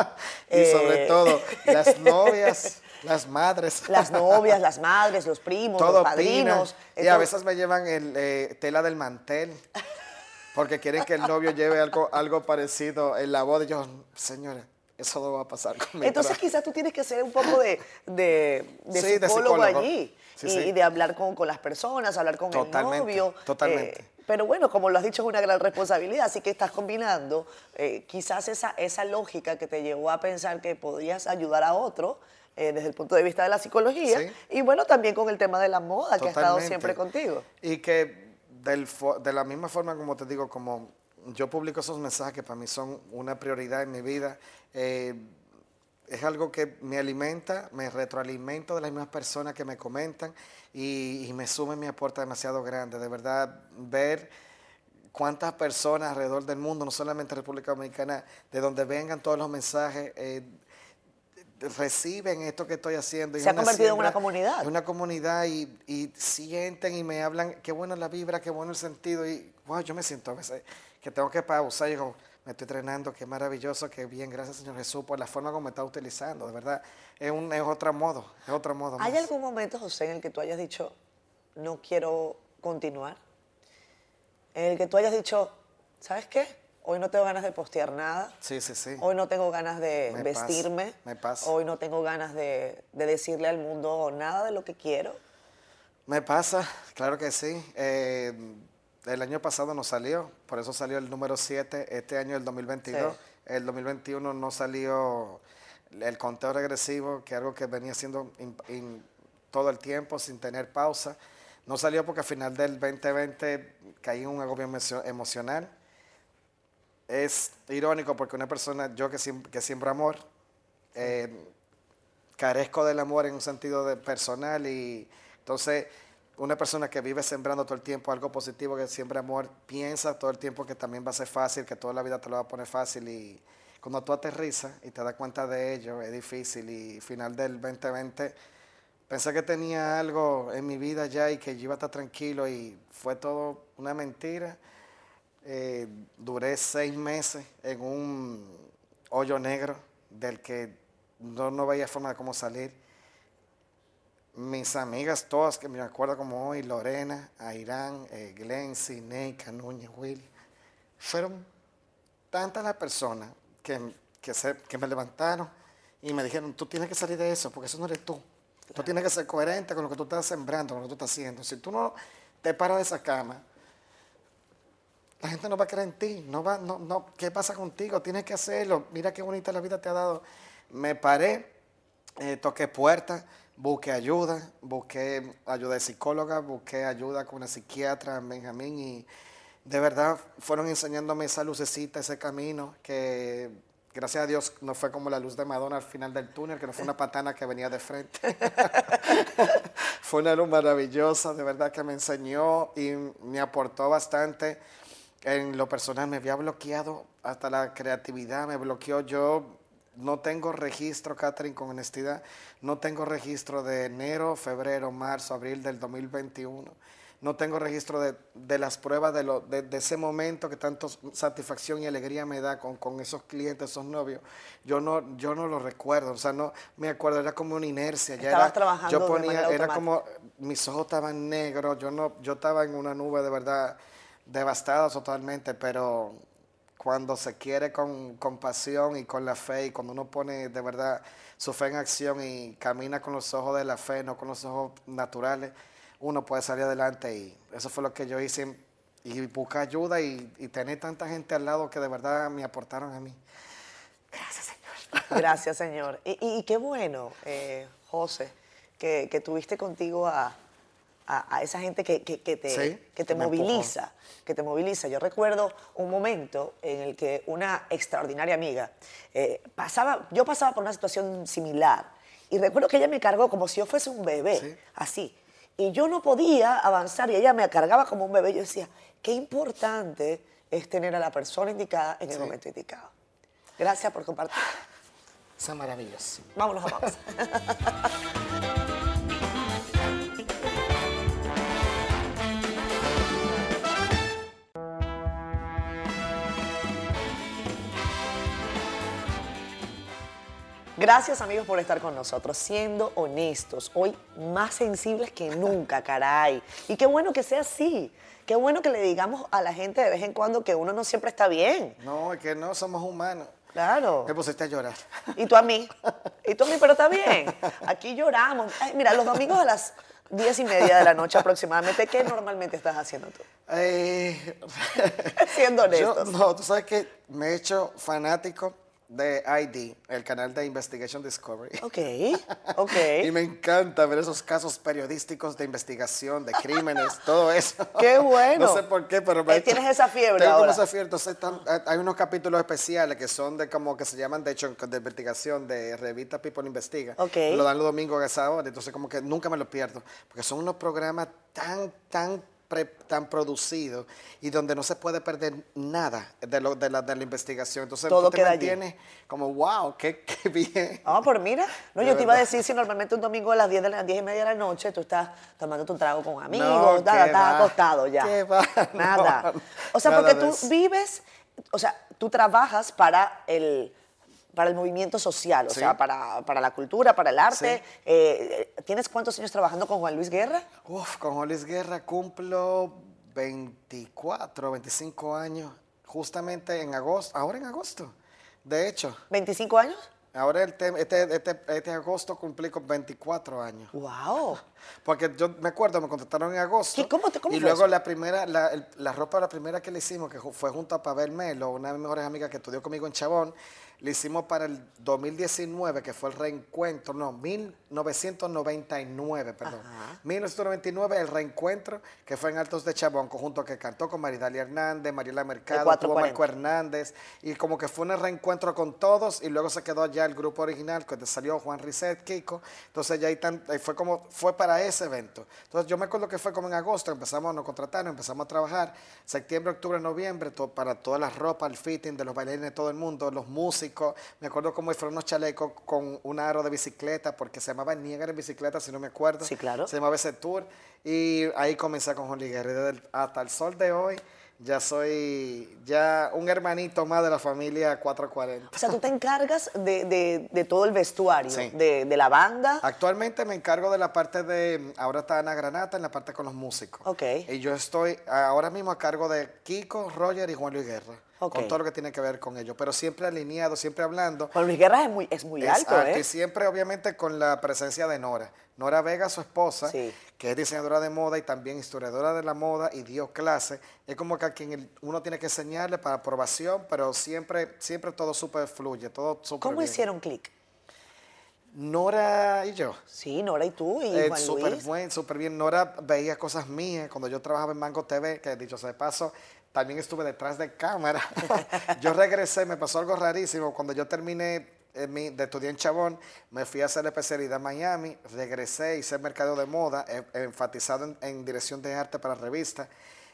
Speaker 2: y eh... sobre todo, las novias. Las madres.
Speaker 1: Las novias, las madres, los primos, todo los padrinos.
Speaker 2: Y a veces me llevan el eh, tela del mantel porque quieren que el novio lleve algo, algo parecido en la boda. Y yo, señora, eso no va a pasar conmigo.
Speaker 1: Entonces quizás tú tienes que hacer un poco de, de, de, sí, psicólogo, de psicólogo, allí. Sí, y, sí. y, de hablar con, con, las personas, hablar con
Speaker 2: totalmente,
Speaker 1: el novio.
Speaker 2: Totalmente.
Speaker 1: Eh, pero bueno, como lo has dicho, es una gran responsabilidad, así que estás combinando eh, quizás esa, esa lógica que te llevó a pensar que podías ayudar a otro eh, desde el punto de vista de la psicología sí. y bueno, también con el tema de la moda Totalmente. que ha estado siempre contigo.
Speaker 2: Y que de la misma forma, como te digo, como yo publico esos mensajes que para mí son una prioridad en mi vida, eh, es algo que me alimenta, me retroalimento de las mismas personas que me comentan y, y me suma mi aporte demasiado grande. De verdad, ver cuántas personas alrededor del mundo, no solamente República Dominicana, de donde vengan todos los mensajes, eh, reciben esto que estoy haciendo.
Speaker 1: Se ha convertido siembra, en una comunidad.
Speaker 2: En una comunidad y, y, sienten y me hablan, qué buena la vibra, qué bueno el sentido. Y wow, yo me siento a veces que tengo que pausar y digo, me estoy entrenando, qué maravilloso, qué bien, gracias Señor Jesús por la forma como me está utilizando. De verdad, es, un, es otro modo, es otro modo.
Speaker 1: ¿Hay más. algún momento, José, en el que tú hayas dicho, no quiero continuar? En el que tú hayas dicho, ¿sabes qué? Hoy no tengo ganas de postear nada.
Speaker 2: Sí, sí, sí.
Speaker 1: Hoy no tengo ganas de
Speaker 2: me
Speaker 1: vestirme.
Speaker 2: Pasa, me pasa.
Speaker 1: Hoy no tengo ganas de, de, decirle al mundo nada de lo que quiero.
Speaker 2: Me pasa, claro que sí. Eh, el año pasado no salió, por eso salió el número 7, este año el 2022. Sí. El 2021 no salió el conteo regresivo, que es algo que venía in, in, todo el tiempo sin tener pausa. No salió porque al final del 2020 caí en un agobio emocional es irónico porque una persona, yo que, que siembro amor, eh, carezco del amor en un sentido de personal y entonces una persona que vive sembrando todo el tiempo algo positivo, que siembra amor, piensa todo el tiempo que también va a ser fácil, que toda la vida te lo va a poner fácil y cuando tú aterrizas y te das cuenta de ello es difícil y final del 2020 pensé que tenía algo en mi vida ya y que yo iba a estar tranquilo y fue todo una mentira. Eh, duré seis meses en un hoyo negro del que no, no veía forma de cómo salir. Mis amigas, todas que me acuerdo como hoy, Lorena, Airán, eh, Glenn, Núñez, Will, fueron tantas las personas que, que, se, que me levantaron y me dijeron, tú tienes que salir de eso, porque eso no eres tú. Tú tienes que ser coherente con lo que tú estás sembrando, con lo que tú estás haciendo. Si tú no te paras de esa cama, la gente no va a creer en ti, no va, no, no, ¿qué pasa contigo? Tienes que hacerlo, mira qué bonita la vida te ha dado. Me paré, eh, toqué puertas, busqué ayuda, busqué ayuda de psicóloga, busqué ayuda con una psiquiatra, Benjamín, y de verdad fueron enseñándome esa lucecita, ese camino, que gracias a Dios no fue como la luz de Madonna al final del túnel, que no fue una patana que venía de frente. fue una luz maravillosa, de verdad que me enseñó y me aportó bastante en lo personal me había bloqueado hasta la creatividad, me bloqueó. Yo no tengo registro, Catherine, con honestidad, no tengo registro de enero, febrero, marzo, abril del 2021. no tengo registro de, de las pruebas de, lo, de, de ese momento que tanto satisfacción y alegría me da con, con esos clientes, esos novios. Yo no, yo no lo recuerdo, o sea, no me acuerdo, era como una inercia. Ya
Speaker 1: Estabas
Speaker 2: era,
Speaker 1: trabajando
Speaker 2: yo ponía, era como, mis ojos estaban negros, yo no, yo estaba en una nube de verdad devastada totalmente, pero cuando se quiere con, con pasión y con la fe y cuando uno pone de verdad su fe en acción y camina con los ojos de la fe, no con los ojos naturales, uno puede salir adelante y eso fue lo que yo hice y buscar ayuda y, y tener tanta gente al lado que de verdad me aportaron a mí. Gracias, Señor.
Speaker 1: Gracias, Señor. Y qué bueno, eh, José, que, que tuviste contigo a, a- a esa gente que, que- que te,
Speaker 2: Sí,
Speaker 1: que te
Speaker 2: empujó.
Speaker 1: moviliza, que te moviliza. Yo recuerdo un momento en el que una extraordinaria amiga eh, pasaba, yo pasaba por una situación similar y recuerdo que ella me cargó como si yo fuese un bebé,
Speaker 2: Sí.
Speaker 1: así. Y yo no podía avanzar y ella me cargaba como un bebé. Yo decía, qué importante es tener a la persona indicada en el
Speaker 2: Sí.
Speaker 1: momento indicado. Gracias por compartir.
Speaker 2: Son maravillosos.
Speaker 1: Vámonos a pausa. Gracias amigos por estar con nosotros, siendo honestos, hoy más sensibles que nunca, caray. Y qué bueno que sea así, qué bueno que le digamos a la gente de vez en cuando que uno no siempre está bien.
Speaker 2: No, es que no somos humanos.
Speaker 1: Claro.
Speaker 2: Me pusiste a llorar.
Speaker 1: Y tú a mí. Y tú a mí, pero está bien. Aquí lloramos. Ay, mira, los domingos a las diez y media de la noche aproximadamente, ¿qué normalmente estás haciendo tú?
Speaker 2: Eh,
Speaker 1: Siendo honestos.
Speaker 2: no, tú sabes que me he hecho fanático de ID, el canal de Investigation Discovery.
Speaker 1: Ok, ok.
Speaker 2: Y me encanta ver esos casos periodísticos de investigación, de crímenes, todo eso.
Speaker 1: ¡Qué bueno!
Speaker 2: No sé por qué, pero me
Speaker 1: Eh, tienes esa fiebre
Speaker 2: Tengo como
Speaker 1: ahora.
Speaker 2: esa fiebre. Entonces, eh, hay unos capítulos especiales que son de como que se llaman, de hecho, de investigación de revista People Investiga.
Speaker 1: Ok.
Speaker 2: Lo dan los domingos a esa hora. Entonces, como que nunca me lo pierdo. Porque son unos programas tan, tan pre- tan producidos y donde no se puede perder nada de, lo, de, la, de la investigación. Entonces,
Speaker 1: Todo
Speaker 2: tú te
Speaker 1: queda allí.
Speaker 2: mantienes como, wow, qué, qué bien.
Speaker 1: Ah, pues mira, no,
Speaker 2: De
Speaker 1: yo te iba a decir si normalmente un domingo a las 10 de las 10 y media de la noche tú estás tomando tu trago con amigos,
Speaker 2: No,
Speaker 1: nada, estás
Speaker 2: va,
Speaker 1: acostado ya.
Speaker 2: qué va,
Speaker 1: Nada.
Speaker 2: no,
Speaker 1: o sea, porque tú vives, o sea, tú trabajas para el para el movimiento social, o
Speaker 2: Sí.
Speaker 1: sea, para, para la cultura, para el arte.
Speaker 2: Sí.
Speaker 1: Eh, ¿Tienes cuántos años trabajando con Juan Luis Guerra?
Speaker 2: Uf, con Jolis Guerra cumplo 24, 25 años, justamente en agosto, ahora en agosto, de hecho.
Speaker 1: ¿25 años?
Speaker 2: Ahora este, este, este agosto cumplí con 24 años.
Speaker 1: ¡Wow!
Speaker 2: Porque yo me acuerdo, me contrataron en agosto.
Speaker 1: ¿Qué? ¿Cómo te- cómo
Speaker 2: y
Speaker 1: fue
Speaker 2: luego
Speaker 1: eso?
Speaker 2: la primera, la, el- la ropa, la primera que le hicimos, que fue junto a Pavel Melo, una de mis mejores amigas que estudió conmigo en Chabón, le hicimos para el 2019, que fue el reencuentro, no, 1999, perdón.
Speaker 1: Ajá.
Speaker 2: 1999, el reencuentro, que fue en Altos de Chabón, conjunto que cantó con Maridalia Hernández, Mariela Mercado, tuvo
Speaker 1: 440.
Speaker 2: Marco Hernández, y como que fue un reencuentro con todos, y luego se quedó ya el grupo original, que salió Juan Riset, Kiko, entonces ya ahí tan- ahí fue como, fue para ese evento. Entonces yo me acuerdo que fue como en agosto, empezamos, nos contrataron, empezamos a trabajar, septiembre, octubre, noviembre, to- para todas las ropas, el fitting de los bailarines de todo el mundo, los músicos, me acuerdo cómo fueron unos chalecos con un aro de bicicleta, porque se llamaba Niagara en bicicleta, si no me acuerdo.
Speaker 1: Sí, claro.
Speaker 2: Se llamaba ese tour, y ahí comencé con Juan el- hasta el sol de hoy, ya soy ya un hermanito más de la familia 440.
Speaker 1: O sea, tú te encargas de, de- de todo el vestuario,
Speaker 2: Sí.
Speaker 1: de, de la banda.
Speaker 2: Actualmente me encargo de la parte de, ahora está Ana Granata en la parte con los músicos.
Speaker 1: Ok.
Speaker 2: Y yo estoy ahora mismo a cargo de Kiko, Roger y Juan Luis Guerra. Con todo lo que tiene que ver con ellos. Pero siempre alineado, siempre hablando.
Speaker 1: Juan Luis Guerra es muy, es muy
Speaker 2: Es
Speaker 1: alto, ¿eh?
Speaker 2: Y siempre, obviamente, con la presencia de Nora. Nora Vega, su esposa,
Speaker 1: Sí.
Speaker 2: que es diseñadora de moda y también historiadora de la moda y dio clase. Es como que a quien uno tiene que enseñarle para aprobación, pero siempre, siempre todo súper fluye, todo súper
Speaker 1: ¿Cómo
Speaker 2: bien.
Speaker 1: hicieron clic?
Speaker 2: Nora y yo.
Speaker 1: Sí, Nora y tú y
Speaker 2: Eh,
Speaker 1: Juan
Speaker 2: súper
Speaker 1: Luis.
Speaker 2: buen, súper bien. Nora veía cosas mías cuando yo trabajaba en Mango TV, que dicho sea de paso, también estuve detrás de cámara. yo regresé, me pasó algo rarísimo. Cuando yo terminé eh, de estudiar en Chabón, me fui a hacer la especialidad en Miami, regresé, hice mercado de moda, eh, enfatizado en, en dirección de arte para revistas,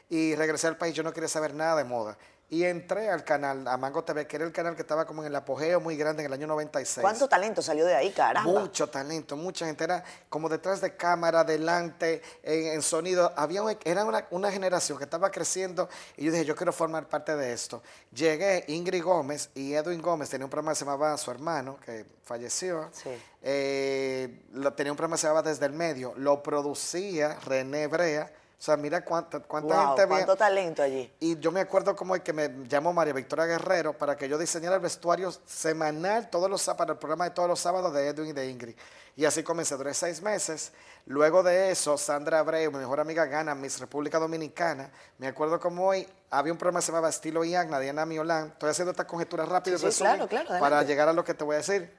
Speaker 2: y regresé al país. Yo no quería saber nada de moda. Y entré al canal, a Mango TV, que era el canal que estaba como en el apogeo muy grande en el año 96.
Speaker 1: ¿Cuánto talento salió de ahí, caramba?
Speaker 2: Mucho talento, mucha gente. Era como detrás de cámara, delante, en, sonido. Había era una, una, generación que estaba creciendo y yo dije, yo quiero formar parte de esto. Llegué, Ingrid Gómez y Edwin Gómez tenía un programa que se llamaba Su Hermano, que falleció.
Speaker 1: Sí.
Speaker 2: Eh, lo, tenía un programa que se llamaba Desde el Medio. Lo producía René Brea o sea, mira cuánta, cuánta gente
Speaker 1: había. Cuánto talento allí.
Speaker 2: Y yo me acuerdo como el que me llamó María Victoria Guerrero para que yo diseñara el vestuario semanal todos los para el programa de todos los sábados de Edwin y de Ingrid. Y así comencé, duré seis meses. Luego de eso, Sandra Abreu, mi mejor amiga, gana Miss República Dominicana. Me acuerdo como hoy había un programa que se llamaba Estilo Iagna, Diana Miolán. Estoy haciendo esta conjetura rápida
Speaker 1: sí, claro, claro,
Speaker 2: para llegar a lo que te voy a decir.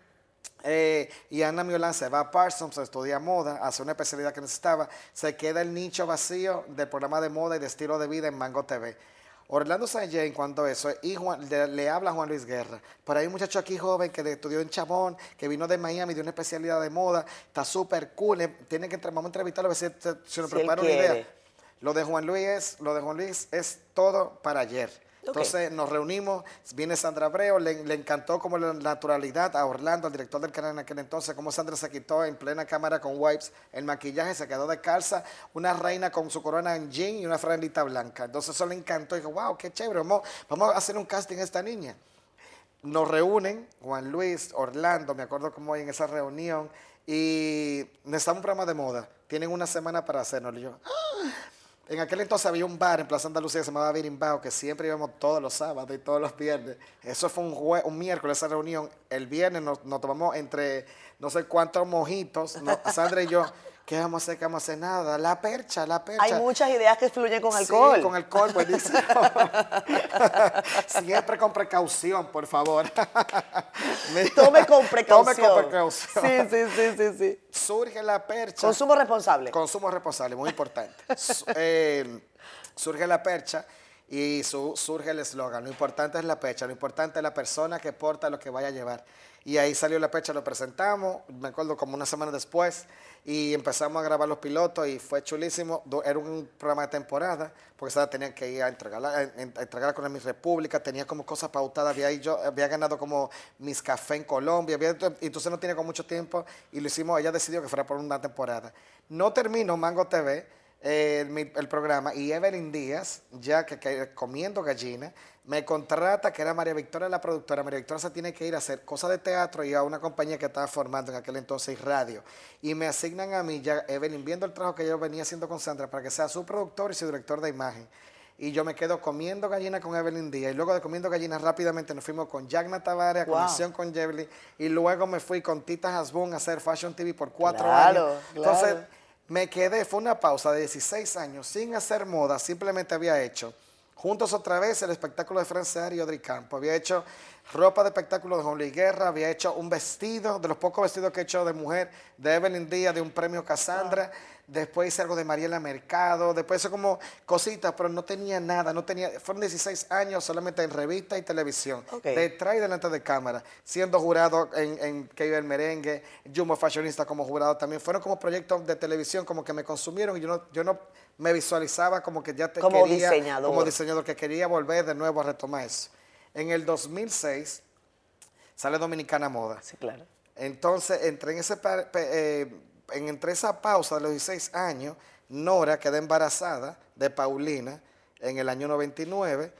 Speaker 2: Eh, y Ana Miolán se va a Parsons, estudia moda, hace una especialidad que necesitaba, se queda el nicho vacío del programa de moda y de estilo de vida en Mango TV. Orlando Saint en cuanto a eso, y le, habla a Juan Luis Guerra. Por ahí un muchacho aquí joven que estudió en Chabón, que vino de Miami, de una especialidad de moda, está súper cool, eh, tiene que vamos a entrevistarlo a ver si, se nos prepara una idea. Lo de Juan Luis, lo de Juan Luis es todo para ayer. Entonces nos reunimos, viene Sandra Abreu, le, encantó como la naturalidad a Orlando, al director del canal en aquel entonces, como Sandra se quitó en plena cámara con wipes el maquillaje, se quedó de calza, una reina con su corona en jean y una franelita blanca. Entonces eso le encantó y dijo, wow, qué chévere, vamos, a hacer un casting a esta niña. Nos reúnen, Juan Luis, Orlando, me acuerdo hoy en esa reunión, y necesitamos un programa de moda. Tienen una semana para hacerlo. Y yo, ¡Ah! En aquel entonces había un bar en Plaza Andalucía que se llamaba Birimbao, que siempre íbamos todos los sábados y todos los viernes. Eso fue un, un miércoles esa reunión. El viernes nos, tomamos entre no sé cuántos mojitos, Sandra y yo. ¿Qué vamos a hacer? ¿Qué vamos a hacer? Nada. La percha, la percha.
Speaker 1: Hay muchas ideas que fluyen con alcohol.
Speaker 2: Sí, con alcohol, buenísimo. Siempre con precaución, por favor.
Speaker 1: Tome con precaución.
Speaker 2: Tome con precaución.
Speaker 1: Sí, sí, sí, sí, sí.
Speaker 2: Surge la percha.
Speaker 1: Consumo responsable.
Speaker 2: Consumo responsable, muy importante. Eh, surge la percha y surge el eslogan. Lo importante es la percha, lo importante es la persona que porta lo que vaya a llevar. Y ahí salió la percha, lo presentamos, me acuerdo como una semana después y empezamos a grabar los pilotos y fue chulísimo. Era un programa de temporada, porque ¿sabes? tenía que ir a entregarla, a entregarla con la Miss República, tenía como cosas pautadas, había, yo, había ganado como Miss Café en Colombia, y entonces no tenía con mucho tiempo y lo hicimos, ella decidió que fuera por una temporada. No terminó Mango TV, eh, el, programa, y Evelyn Díaz, ya que comiendo gallina, me contrata, que era María Victoria la productora. María Victoria se tiene que ir a hacer cosas de teatro y a una compañía que estaba formando en aquel entonces radio. Y me asignan a mí, ya Evelyn, viendo el trabajo que yo venía haciendo con Sandra, para que sea su productor y su director de imagen. Y yo me quedo comiendo gallina con Evelyn Díaz. Y luego de comiendo gallina rápidamente nos fuimos con Jagna Tavares a conexión con Evelyn. Y luego me fui con Tita Hasbun a hacer Fashion TV por cuatro años. Entonces me quedé, fue una pausa de 16 años sin hacer moda, simplemente había hecho Juntos otra vez el espectáculo de Francia y Audrey Campo. Había hecho ropa de espectáculo de Juan Luis Guerra, había hecho un vestido, de los pocos vestidos que he hecho de mujer, de Evelyn Díaz, de un premio Cassandra. Después hice algo de Mariela Mercado, después hice como cositas, pero no tenía nada, no tenía, fueron 16 años solamente en revista y televisión, detrás y delante de cámara, siendo jurado en, en Que el Merengue, Jumbo Fashionista como jurado también, fueron como proyectos de televisión como que me consumieron y yo no, yo no me visualizaba como que ya te
Speaker 1: como diseñador.
Speaker 2: como diseñador, que quería volver de nuevo a retomar eso. En el 2006 sale Dominicana Moda.
Speaker 1: Sí, claro.
Speaker 2: Entonces, entre en, ese, eh, en, entre esa pausa de los 16 años, Nora queda embarazada de Paulina en el año 99.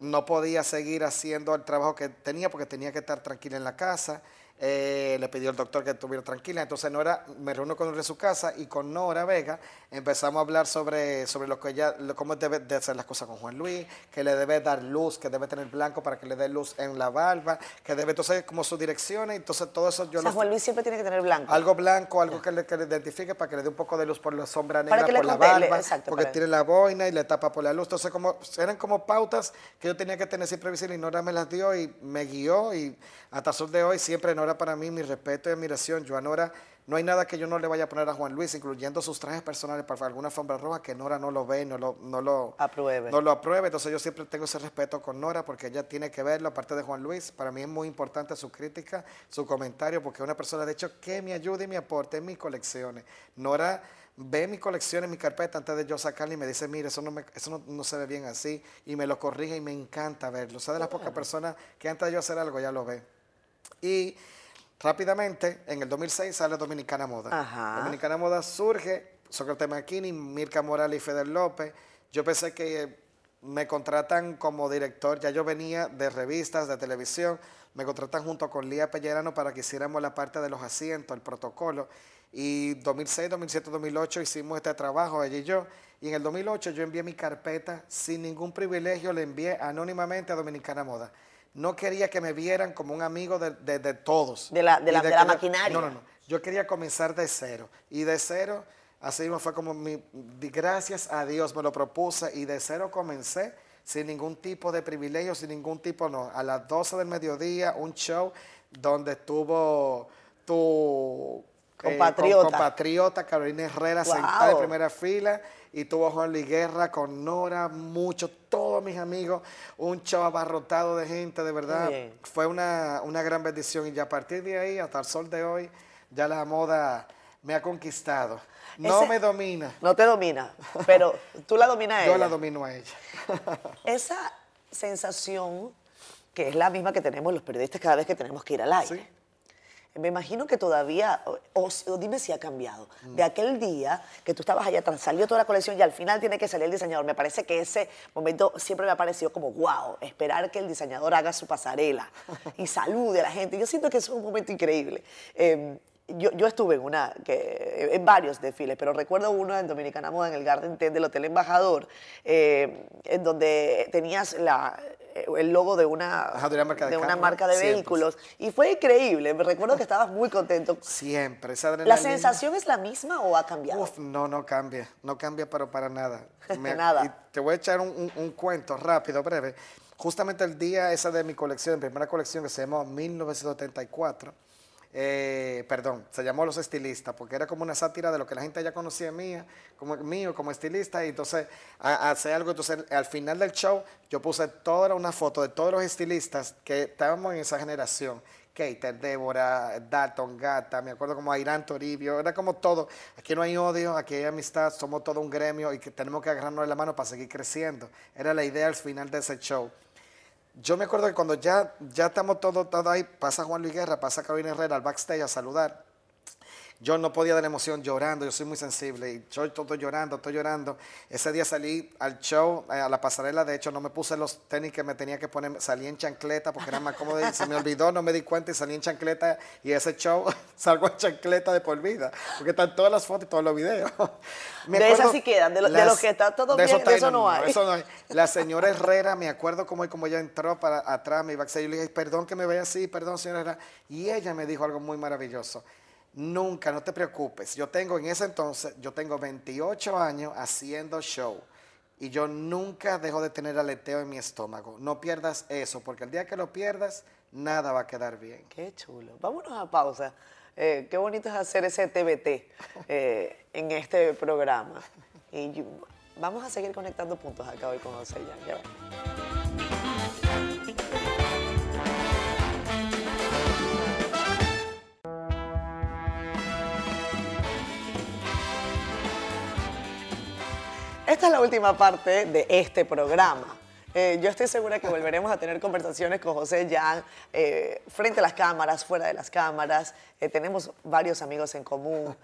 Speaker 2: No podía seguir haciendo el trabajo que tenía porque tenía que estar tranquila en la casa. Eh, le pidió al doctor que estuviera tranquila. Entonces Nora, me reúno con él en su casa y con Nora Vega empezamos a hablar sobre, sobre lo que ella, cómo debe de hacer las cosas con Juan Luis, que le debe dar luz, que debe tener blanco para que le dé luz en la barba, que debe, entonces como sus direcciones, entonces todo eso yo
Speaker 1: o sea, Juan Luis siempre tiene que tener blanco.
Speaker 2: Algo blanco, algo que le, identifique para que le dé un poco de luz por la sombra negra, por la barba, porque tiene la boina y le tapa por la luz. Entonces como, eran como pautas que yo tenía que tener siempre visible y Nora me las dio y me guió y hasta el de hoy siempre Nora para mí mi respeto y admiración. Yo a Nora, no hay nada que yo no le vaya a poner a Juan Luis, incluyendo sus trajes personales para alguna alfombra roja que Nora no lo ve y no lo, no lo
Speaker 1: apruebe.
Speaker 2: No lo apruebe. Entonces yo siempre tengo ese respeto con Nora porque ella tiene que verlo, aparte de Juan Luis. Para mí es muy importante su crítica, su comentario, porque es una persona, de hecho, que me ayude y me aporte en mis colecciones. Nora ve mi colección en mi carpeta antes de yo sacarla y me dice, mire, eso no, me, eso no, se ve bien así, y me lo corrige y me encanta verlo. O sea, de las pocas personas que antes de yo hacer algo ya lo ve. Y rápidamente, en el 2006 sale Dominicana Moda. Dominicana Moda surge, Sócrates McKinney, Mirka Morales y Feder López. Yo pensé que me contratan como director, ya yo venía de revistas, de televisión, me contratan junto con Lía Pellerano para que hiciéramos la parte de los asientos, el protocolo. Y 2006, 2007, 2008 hicimos este trabajo, ella y yo. Y en el 2008 yo envié mi carpeta sin ningún privilegio, le envié anónimamente a Dominicana Moda. No quería que me vieran como un amigo de, todos.
Speaker 1: De la, de la, maquinaria.
Speaker 2: No, no, no. Yo quería comenzar de cero. Y de cero Así mismo fue como mi, gracias a Dios me lo propuse y de cero comencé sin ningún tipo de privilegio, sin ningún tipo, no. A las 12 del mediodía, un show donde estuvo tu
Speaker 1: eh, compatriota,
Speaker 2: compatriota Carolina Herrera sentada en primera fila y tuvo Juan Luis Guerra con Nora, muchos, todos mis amigos, un show abarrotado de gente, de verdad. Fue una, una gran bendición y a partir de ahí, hasta el sol de hoy, ya la moda me ha conquistado. No me domina.
Speaker 1: No te domina, pero tú la dominas a ella.
Speaker 2: Yo la domino a ella.
Speaker 1: Esa sensación, que es la misma que tenemos los periodistas cada vez que tenemos que ir al aire. Me imagino que todavía, o, dime si ha cambiado, de aquel día que tú estabas allá atrás, salió toda la colección y al final tiene que salir el diseñador. Me parece que ese momento siempre me ha parecido como, wow, esperar que el diseñador haga su pasarela y salude a la gente. Yo siento que es un momento increíble. Em, yo, yo, estuve en una, que, en varios desfiles, pero recuerdo uno en Dominicana Moda, en el Garden Tent del Hotel Embajador, eh, en donde tenías la, eh, el logo de una,
Speaker 2: de marca de,
Speaker 1: una marca de vehículos. Y fue increíble. Me recuerdo que estabas muy contento.
Speaker 2: Siempre.
Speaker 1: ¿La sensación es la misma o ha cambiado?
Speaker 2: Uf, no, no cambia. No cambia, pero para nada.
Speaker 1: nada.
Speaker 2: te voy a echar un, un, cuento rápido, breve. Justamente el día ese de mi colección, primera colección que se llamó 1974 eh, perdón, se llamó Los Estilistas, porque era como una sátira de lo que la gente ya conocía mía, como mío, como estilista, y entonces hace algo, entonces al final del show yo puse toda una foto de todos los estilistas que estábamos en esa generación, Keiter, Débora, Dalton, Gata, me acuerdo como Irán Toribio, era como todo, aquí no hay odio, aquí hay amistad, somos todo un gremio y que tenemos que agarrarnos de la mano para seguir creciendo, era la idea al final de ese show. Yo me acuerdo que cuando ya, ya estamos todos todo ahí, pasa Juan Luis Guerra, pasa Carolina Herrera al backstage a saludar yo no podía de la emoción llorando, yo soy muy sensible y yo estoy llorando, estoy llorando. Ese día salí al show, eh, a la pasarela, de hecho no me puse los tenis que me tenía que poner, salí en chancleta porque era más cómodo y se me olvidó, no me di cuenta y salí en chancleta y ese show salgo en chancleta de por vida, porque están todas las fotos y todos los videos.
Speaker 1: de esas sí quedan, de lo, que está todo bien, de eso, no, hay.
Speaker 2: eso no hay. La señora Herrera, me acuerdo cómo, como ella entró para atrás, me iba a yo le dije, perdón que me vea así, perdón señora Herrera, y ella me dijo algo muy maravilloso Nunca, no te preocupes. Yo tengo en ese entonces, yo tengo 28 años haciendo show y yo nunca dejo de tener aleteo en mi estómago. No pierdas eso, porque el día que lo pierdas, nada va a quedar bien.
Speaker 1: Qué chulo. Vámonos a pausa. Eh, qué bonito es hacer ese TBT eh, en este programa. Y vamos a seguir conectando puntos acá hoy con José Ya Esta es la última parte de este programa. Eh, yo estoy segura que volveremos a tener conversaciones con José Jan eh, frente a las cámaras, fuera de las cámaras. Eh, tenemos varios amigos en común.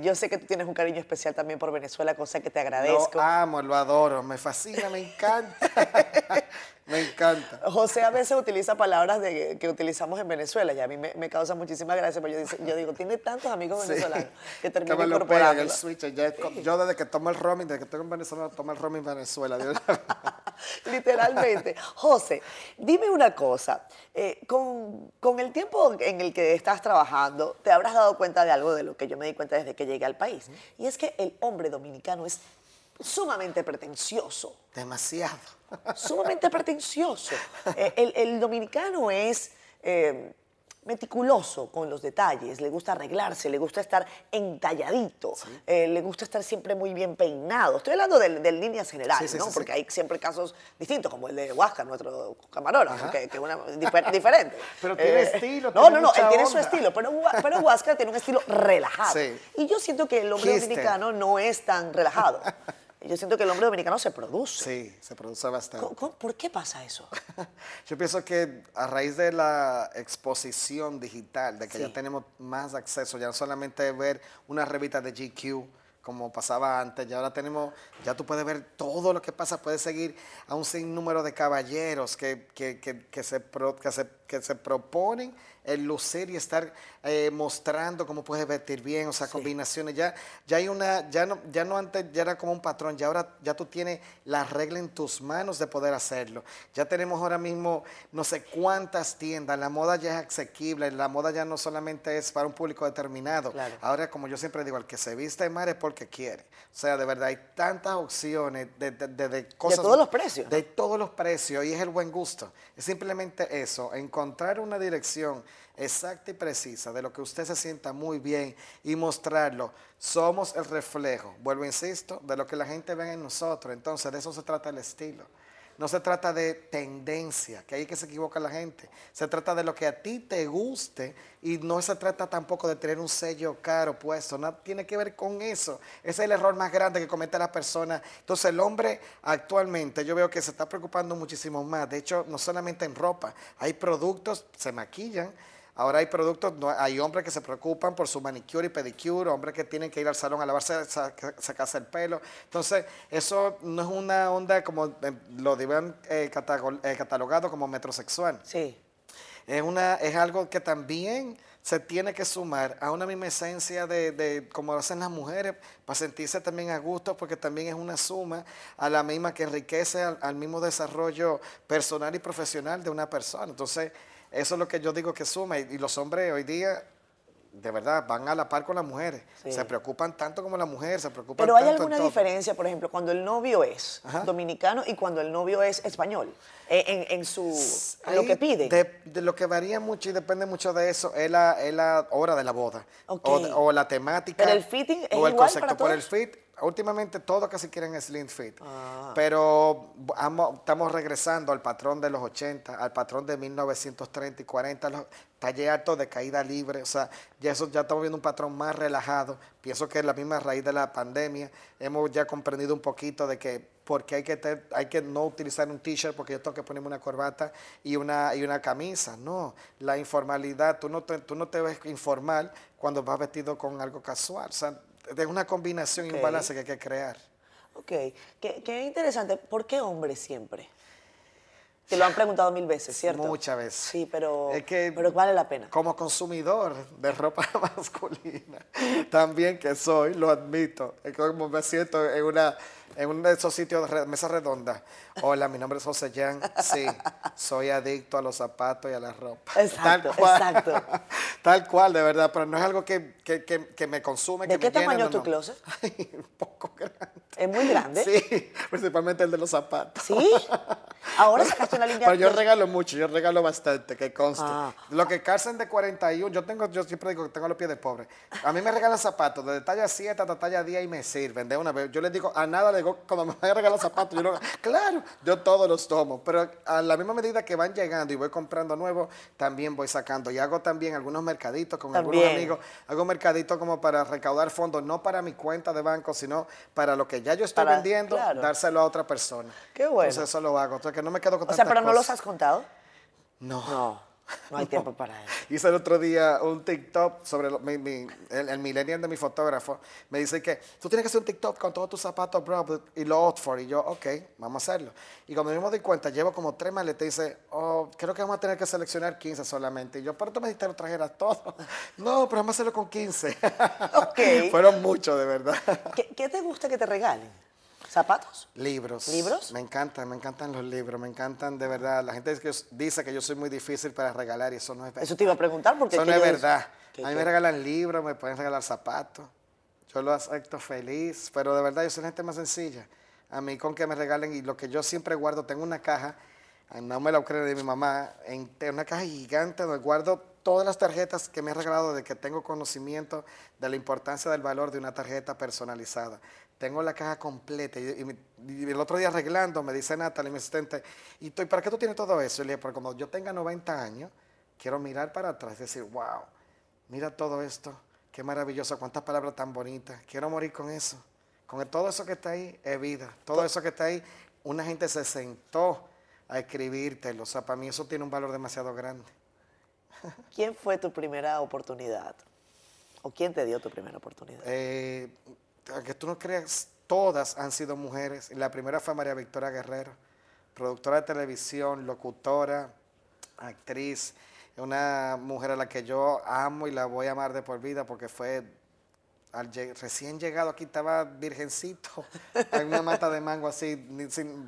Speaker 1: yo sé que tú tienes un cariño especial también por Venezuela, cosa que te agradezco.
Speaker 2: Lo amo, lo adoro, me fascina, me encanta. Me encanta.
Speaker 1: José a veces utiliza palabras de, que utilizamos en Venezuela y a mí me, causa muchísima gracia, pero yo, digo, tiene tantos amigos venezolanos que termino incorporando.
Speaker 2: el switch. yo desde que tomo el roaming, desde que estoy en Venezuela, tomo el roaming Venezuela.
Speaker 1: Literalmente. José, dime una cosa. Eh, con, con el tiempo en el que estás trabajando, te habrás dado cuenta de algo de lo que yo me di cuenta desde que llegué al país. Y es que el hombre dominicano es sumamente pretencioso.
Speaker 2: Demasiado.
Speaker 1: Sumamente pretencioso. Eh, el, dominicano es, eh, meticuloso con los detalles, le gusta arreglarse, le gusta estar entalladito, eh, le gusta estar siempre muy bien peinado. Estoy hablando de, de líneas generales, ¿no? Porque hay siempre casos distintos, como el de Huasca, nuestro camarógrafo, que, es una, diferente.
Speaker 2: pero tiene eh, estilo.
Speaker 1: No, no, no, él tiene su estilo, pero, pero Huasca tiene un estilo relajado. Y yo siento que el hombre dominicano no es tan relajado. Yo siento que el hombre dominicano se produce.
Speaker 2: Sí, se produce bastante.
Speaker 1: ¿Por qué pasa eso?
Speaker 2: Yo pienso que a raíz de la exposición digital, de que ya tenemos más acceso, ya no solamente ver una revista de GQ, como pasaba antes, ya ahora tenemos, ya tú puedes ver todo lo que pasa, puedes seguir a un sinnúmero de caballeros que, que, que, que se, que, se, que se proponen el lucir y estar eh, mostrando cómo puedes vestir bien, o sea, combinaciones. Ya, ya hay una, ya no, ya no antes ya era como un patrón, ya ahora ya tú tienes la regla en tus manos de poder hacerlo. Ya tenemos ahora mismo no sé cuántas tiendas, la moda ya es asequible, la moda ya no solamente es para un público determinado. Ahora, como yo siempre digo, el que se viste de mar es porque quiere. O sea, de verdad, hay tantas opciones de, de cosas.
Speaker 1: De todos los precios.
Speaker 2: De todos los precios, y es el buen gusto. Es simplemente eso, encontrar una dirección exacta y precisa de lo que usted se sienta muy bien y mostrarlo. Somos el reflejo, vuelvo, insisto, de lo que la gente ve en nosotros. Entonces, de eso se trata el estilo. No se trata de tendencia, que ahí que se equivoca la gente. Se trata de lo que a ti te guste y no se trata tampoco de tener un sello caro puesto. No tiene que ver con eso. Ese es el error más grande que comete la persona. Entonces el hombre actualmente yo veo que se está preocupando muchísimo más. De hecho, no solamente en ropa, hay productos, se maquillan Ahora hay productos, hay hombres que se preocupan por su manicure y pedicure, hombres que tienen que ir al salón a lavarse, sacarse el pelo. Entonces, eso no es una onda como eh, lo deben eh, eh, catalogado como metrosexual.
Speaker 1: Sí.
Speaker 2: Es, una, es algo que también se tiene que sumar a una misma esencia de, de como hacen las mujeres, para sentirse también a gusto, porque también es una suma a la misma que enriquece al, al mismo desarrollo personal y profesional de una persona. Entonces, eso es lo que yo digo que suma. Y, los hombres hoy día, de verdad, van a la par con las mujeres. Se preocupan tanto como la mujer, se preocupan
Speaker 1: Pero hay alguna diferencia, por ejemplo, cuando el novio es dominicano y cuando el novio es español, eh, en, su, lo que pide.
Speaker 2: De, lo que varía mucho y depende mucho de eso es la, es la hora de la boda. O, la temática.
Speaker 1: Pero el fitting es o el concepto.
Speaker 2: Por el fit, últimamente todos casi quieren slim fit, ah. pero estamos regresando al patrón de los 80, al patrón de 1930 y 40, los talle alto de caída libre, o sea, ya eso ya estamos viendo un patrón más relajado. Pienso que es la misma raíz de la pandemia hemos ya comprendido un poquito de que porque hay que hay que no utilizar un t-shirt porque yo tengo que ponerme una corbata y una y una camisa, no, la informalidad, tú no te, tú no te ves informal cuando vas vestido con algo casual, o sea, es una combinación y un balance que hay que crear.
Speaker 1: Ok, qué, qué interesante. ¿Por qué hombres siempre? Te lo han preguntado mil veces, ¿cierto?
Speaker 2: Muchas veces.
Speaker 1: Sí, pero, pero vale la pena.
Speaker 2: Como consumidor de ropa masculina, también que soy, lo admito. Es como me siento en una en uno de esos sitios de mesa redonda. Hola, mi nombre es José Jan. Sí, soy adicto a los zapatos y a la ropa.
Speaker 1: Exacto, tal cual, exacto.
Speaker 2: Tal cual, de verdad, pero no es algo que, que, que, me consume.
Speaker 1: ¿De
Speaker 2: qué
Speaker 1: tamaño es tu closet?
Speaker 2: un poco grande.
Speaker 1: ¿Es muy grande?
Speaker 2: Sí, principalmente el de los zapatos.
Speaker 1: ¿Sí? Ahora sacaste una línea.
Speaker 2: Pero yo regalo mucho, yo regalo bastante, que conste. Ah. Lo que calcen de 41, yo tengo, yo siempre digo que tengo los pies de pobre. A mí me regalan zapatos de talla 7 hasta talla 10 y me sirven de una vez. Yo les digo, a nada le digo, cuando me van a regalar zapatos, yo lo, claro, yo todos los tomo. Pero a la misma medida que van llegando y voy comprando nuevos, también voy sacando. Y hago también algunos mercaditos con algunos amigos. Hago mercaditos como para recaudar fondos, no para mi cuenta de banco, sino para lo que ya yo estoy vendiendo, dárselo a otra persona.
Speaker 1: Qué bueno.
Speaker 2: Entonces eso lo hago. Entonces que no me quedo con O
Speaker 1: sea, pero no los has contado.
Speaker 2: No.
Speaker 1: No. No hay tiempo para eso.
Speaker 2: Hice el otro día un TikTok sobre el, el, millennial de mi fotógrafo. Me dice que tú tienes que hacer un TikTok con todos tus zapatos, bro, y lo Oxford. Y yo, ok, vamos a hacerlo. Y cuando me di cuenta, llevo como tres maletas y dice, oh, creo que vamos a tener que seleccionar 15 solamente. Y yo, ¿pero tú me dijiste que lo trajeras todo? no, pero vamos a hacerlo con 15.
Speaker 1: ok.
Speaker 2: Fueron muchos, de verdad.
Speaker 1: ¿Qué te gusta que te regalen? ¿Zapatos?
Speaker 2: Libros.
Speaker 1: ¿Libros?
Speaker 2: Me encantan, me encantan los libros, me encantan de verdad. La gente dice que yo soy muy difícil para regalar y eso no es verdad.
Speaker 1: Eso te iba a preguntar porque...
Speaker 2: Eso no es verdad. A mí me regalan libros, me pueden regalar zapatos. Yo lo acepto feliz, pero de verdad yo soy gente más sencilla. A mí con que me regalen y lo que yo siempre guardo, tengo una caja, no me la creo de mi mamá, en una caja gigante donde guardo todas las tarjetas que me ha regalado de que tengo conocimiento de la importancia del valor de una tarjeta personalizada. Tengo la caja completa y, el otro día arreglando me dice Natalie, mi asistente, ¿y para qué tú tienes todo eso? Y le dije, porque cuando yo tenga 90 años, quiero mirar para atrás y decir, wow, mira todo esto, qué maravilloso, cuántas palabras tan bonitas, quiero morir con eso. Con todo eso que está ahí es vida, todo eso que está ahí, una gente se sentó a escribírtelo, o sea, para mí eso tiene un valor demasiado grande.
Speaker 1: ¿Quién fue tu primera oportunidad? ¿O quién te dio tu primera oportunidad?
Speaker 2: Eh, que tú no creas, todas han sido mujeres. La primera fue María Victoria Guerrero, productora de televisión, locutora, actriz, una mujer a la que yo amo y la voy a amar de por vida porque fue al recién llegado aquí estaba virgencito, en una mata de mango así,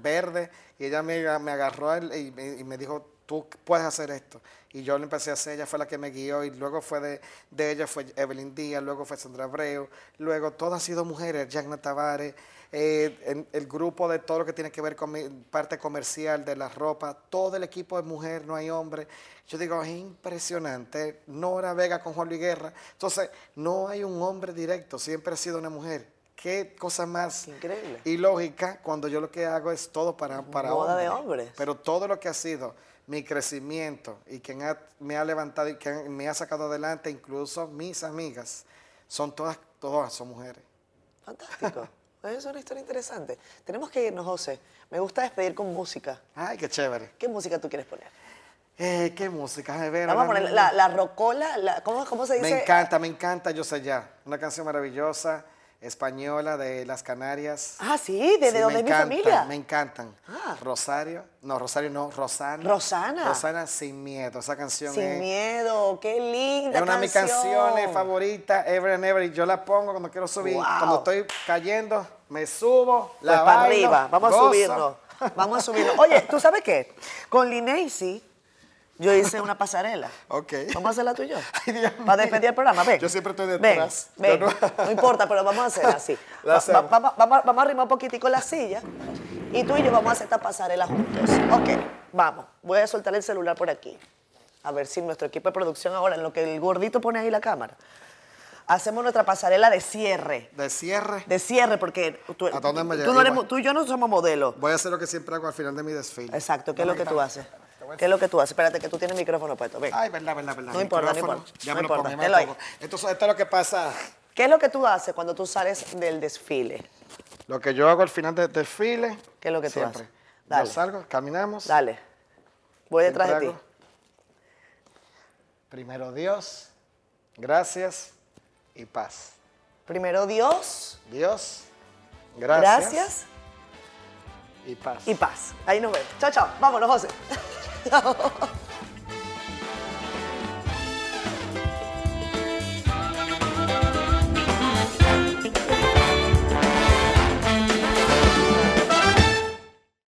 Speaker 2: verde, y ella me, me agarró y, y me dijo, tú puedes hacer esto. Y yo lo empecé a hacer, ella fue la que me guió y luego fue de, de ella fue Evelyn Díaz, luego fue Sandra Abreu, luego todas han sido mujeres, Jagna Tavares, eh, el grupo de todo lo que tiene que ver con parte comercial de la ropa, todo el equipo de mujer, no hay hombre. Yo digo, es impresionante. Nora Vega con Juan Luis Guerra. Entonces, no hay un hombre directo, siempre ha sido una mujer. Qué cosa más
Speaker 1: increíble
Speaker 2: y lógica cuando yo lo que hago es todo para, para
Speaker 1: Moda de hombres.
Speaker 2: Pero todo lo que ha sido mi crecimiento y quien me ha levantado y quien me ha sacado adelante, incluso mis amigas, son todas, todas son mujeres.
Speaker 1: Fantástico. es una historia interesante. Tenemos que irnos, José. Me gusta despedir con música.
Speaker 2: Ay, qué chévere.
Speaker 1: ¿Qué música tú quieres poner?
Speaker 2: Eh, ¿Qué música? A ver,
Speaker 1: Vamos a poner la, la rocola, la, ¿cómo, ¿cómo, se dice?
Speaker 2: Me encanta, me encanta Yo sé ya. Una canción maravillosa española de las Canarias.
Speaker 1: Ah, sí, ¿de, donde mi familia?
Speaker 2: Me encantan. Ah. Rosario, no, Rosario no, Rosana.
Speaker 1: Rosana.
Speaker 2: Rosana Sin Miedo, esa canción
Speaker 1: Sin Miedo, qué linda
Speaker 2: Es una de mis canciones favoritas, Ever and Ever, y yo la pongo cuando quiero subir. Cuando estoy cayendo, me subo,
Speaker 1: la pues para arriba, vamos a subirnos. Vamos a subirnos. Oye, ¿tú sabes qué? Con Linesi yo hice una pasarela.
Speaker 2: ok.
Speaker 1: Vamos a hacerla tú y yo. Para despedir el programa, ven.
Speaker 2: Yo siempre estoy detrás.
Speaker 1: Ven, No... importa, pero vamos a hacer así. vamos, a arrimar un poquitico la silla y tú y yo vamos a hacer esta pasarela juntos. Ok, vamos. Voy a soltar el celular por aquí. A ver si nuestro equipo de producción ahora, en lo que el gordito pone ahí la cámara, hacemos nuestra pasarela de cierre.
Speaker 2: ¿De cierre?
Speaker 1: De cierre, porque tú,
Speaker 2: ¿A dónde me
Speaker 1: tú, tú y yo no somos modelos.
Speaker 2: Voy a hacer lo que siempre hago al final de mi desfile.
Speaker 1: Exacto, ¿qué es lo que tú haces? ¿Qué es lo que tú haces? Espérate, que tú tienes el micrófono puesto. Ven.
Speaker 2: Ay, verdad, verdad, verdad.
Speaker 1: No importa, no importa.
Speaker 2: Ya
Speaker 1: me
Speaker 2: lo
Speaker 1: importa.
Speaker 2: pongo, Entonces, esto es lo que pasa.
Speaker 1: ¿Qué es lo que tú haces cuando tú sales del desfile?
Speaker 2: Lo que yo hago al final del desfile.
Speaker 1: ¿Qué es lo que tú haces? Dale.
Speaker 2: Yo salgo, caminamos.
Speaker 1: Dale. Voy detrás de ti.
Speaker 2: Primero Dios, gracias y paz.
Speaker 1: Primero Dios.
Speaker 2: Dios, gracias.
Speaker 1: Gracias.
Speaker 2: Y paz.
Speaker 1: Y paz. Ahí nos vemos. Chao, chao. Vámonos, José.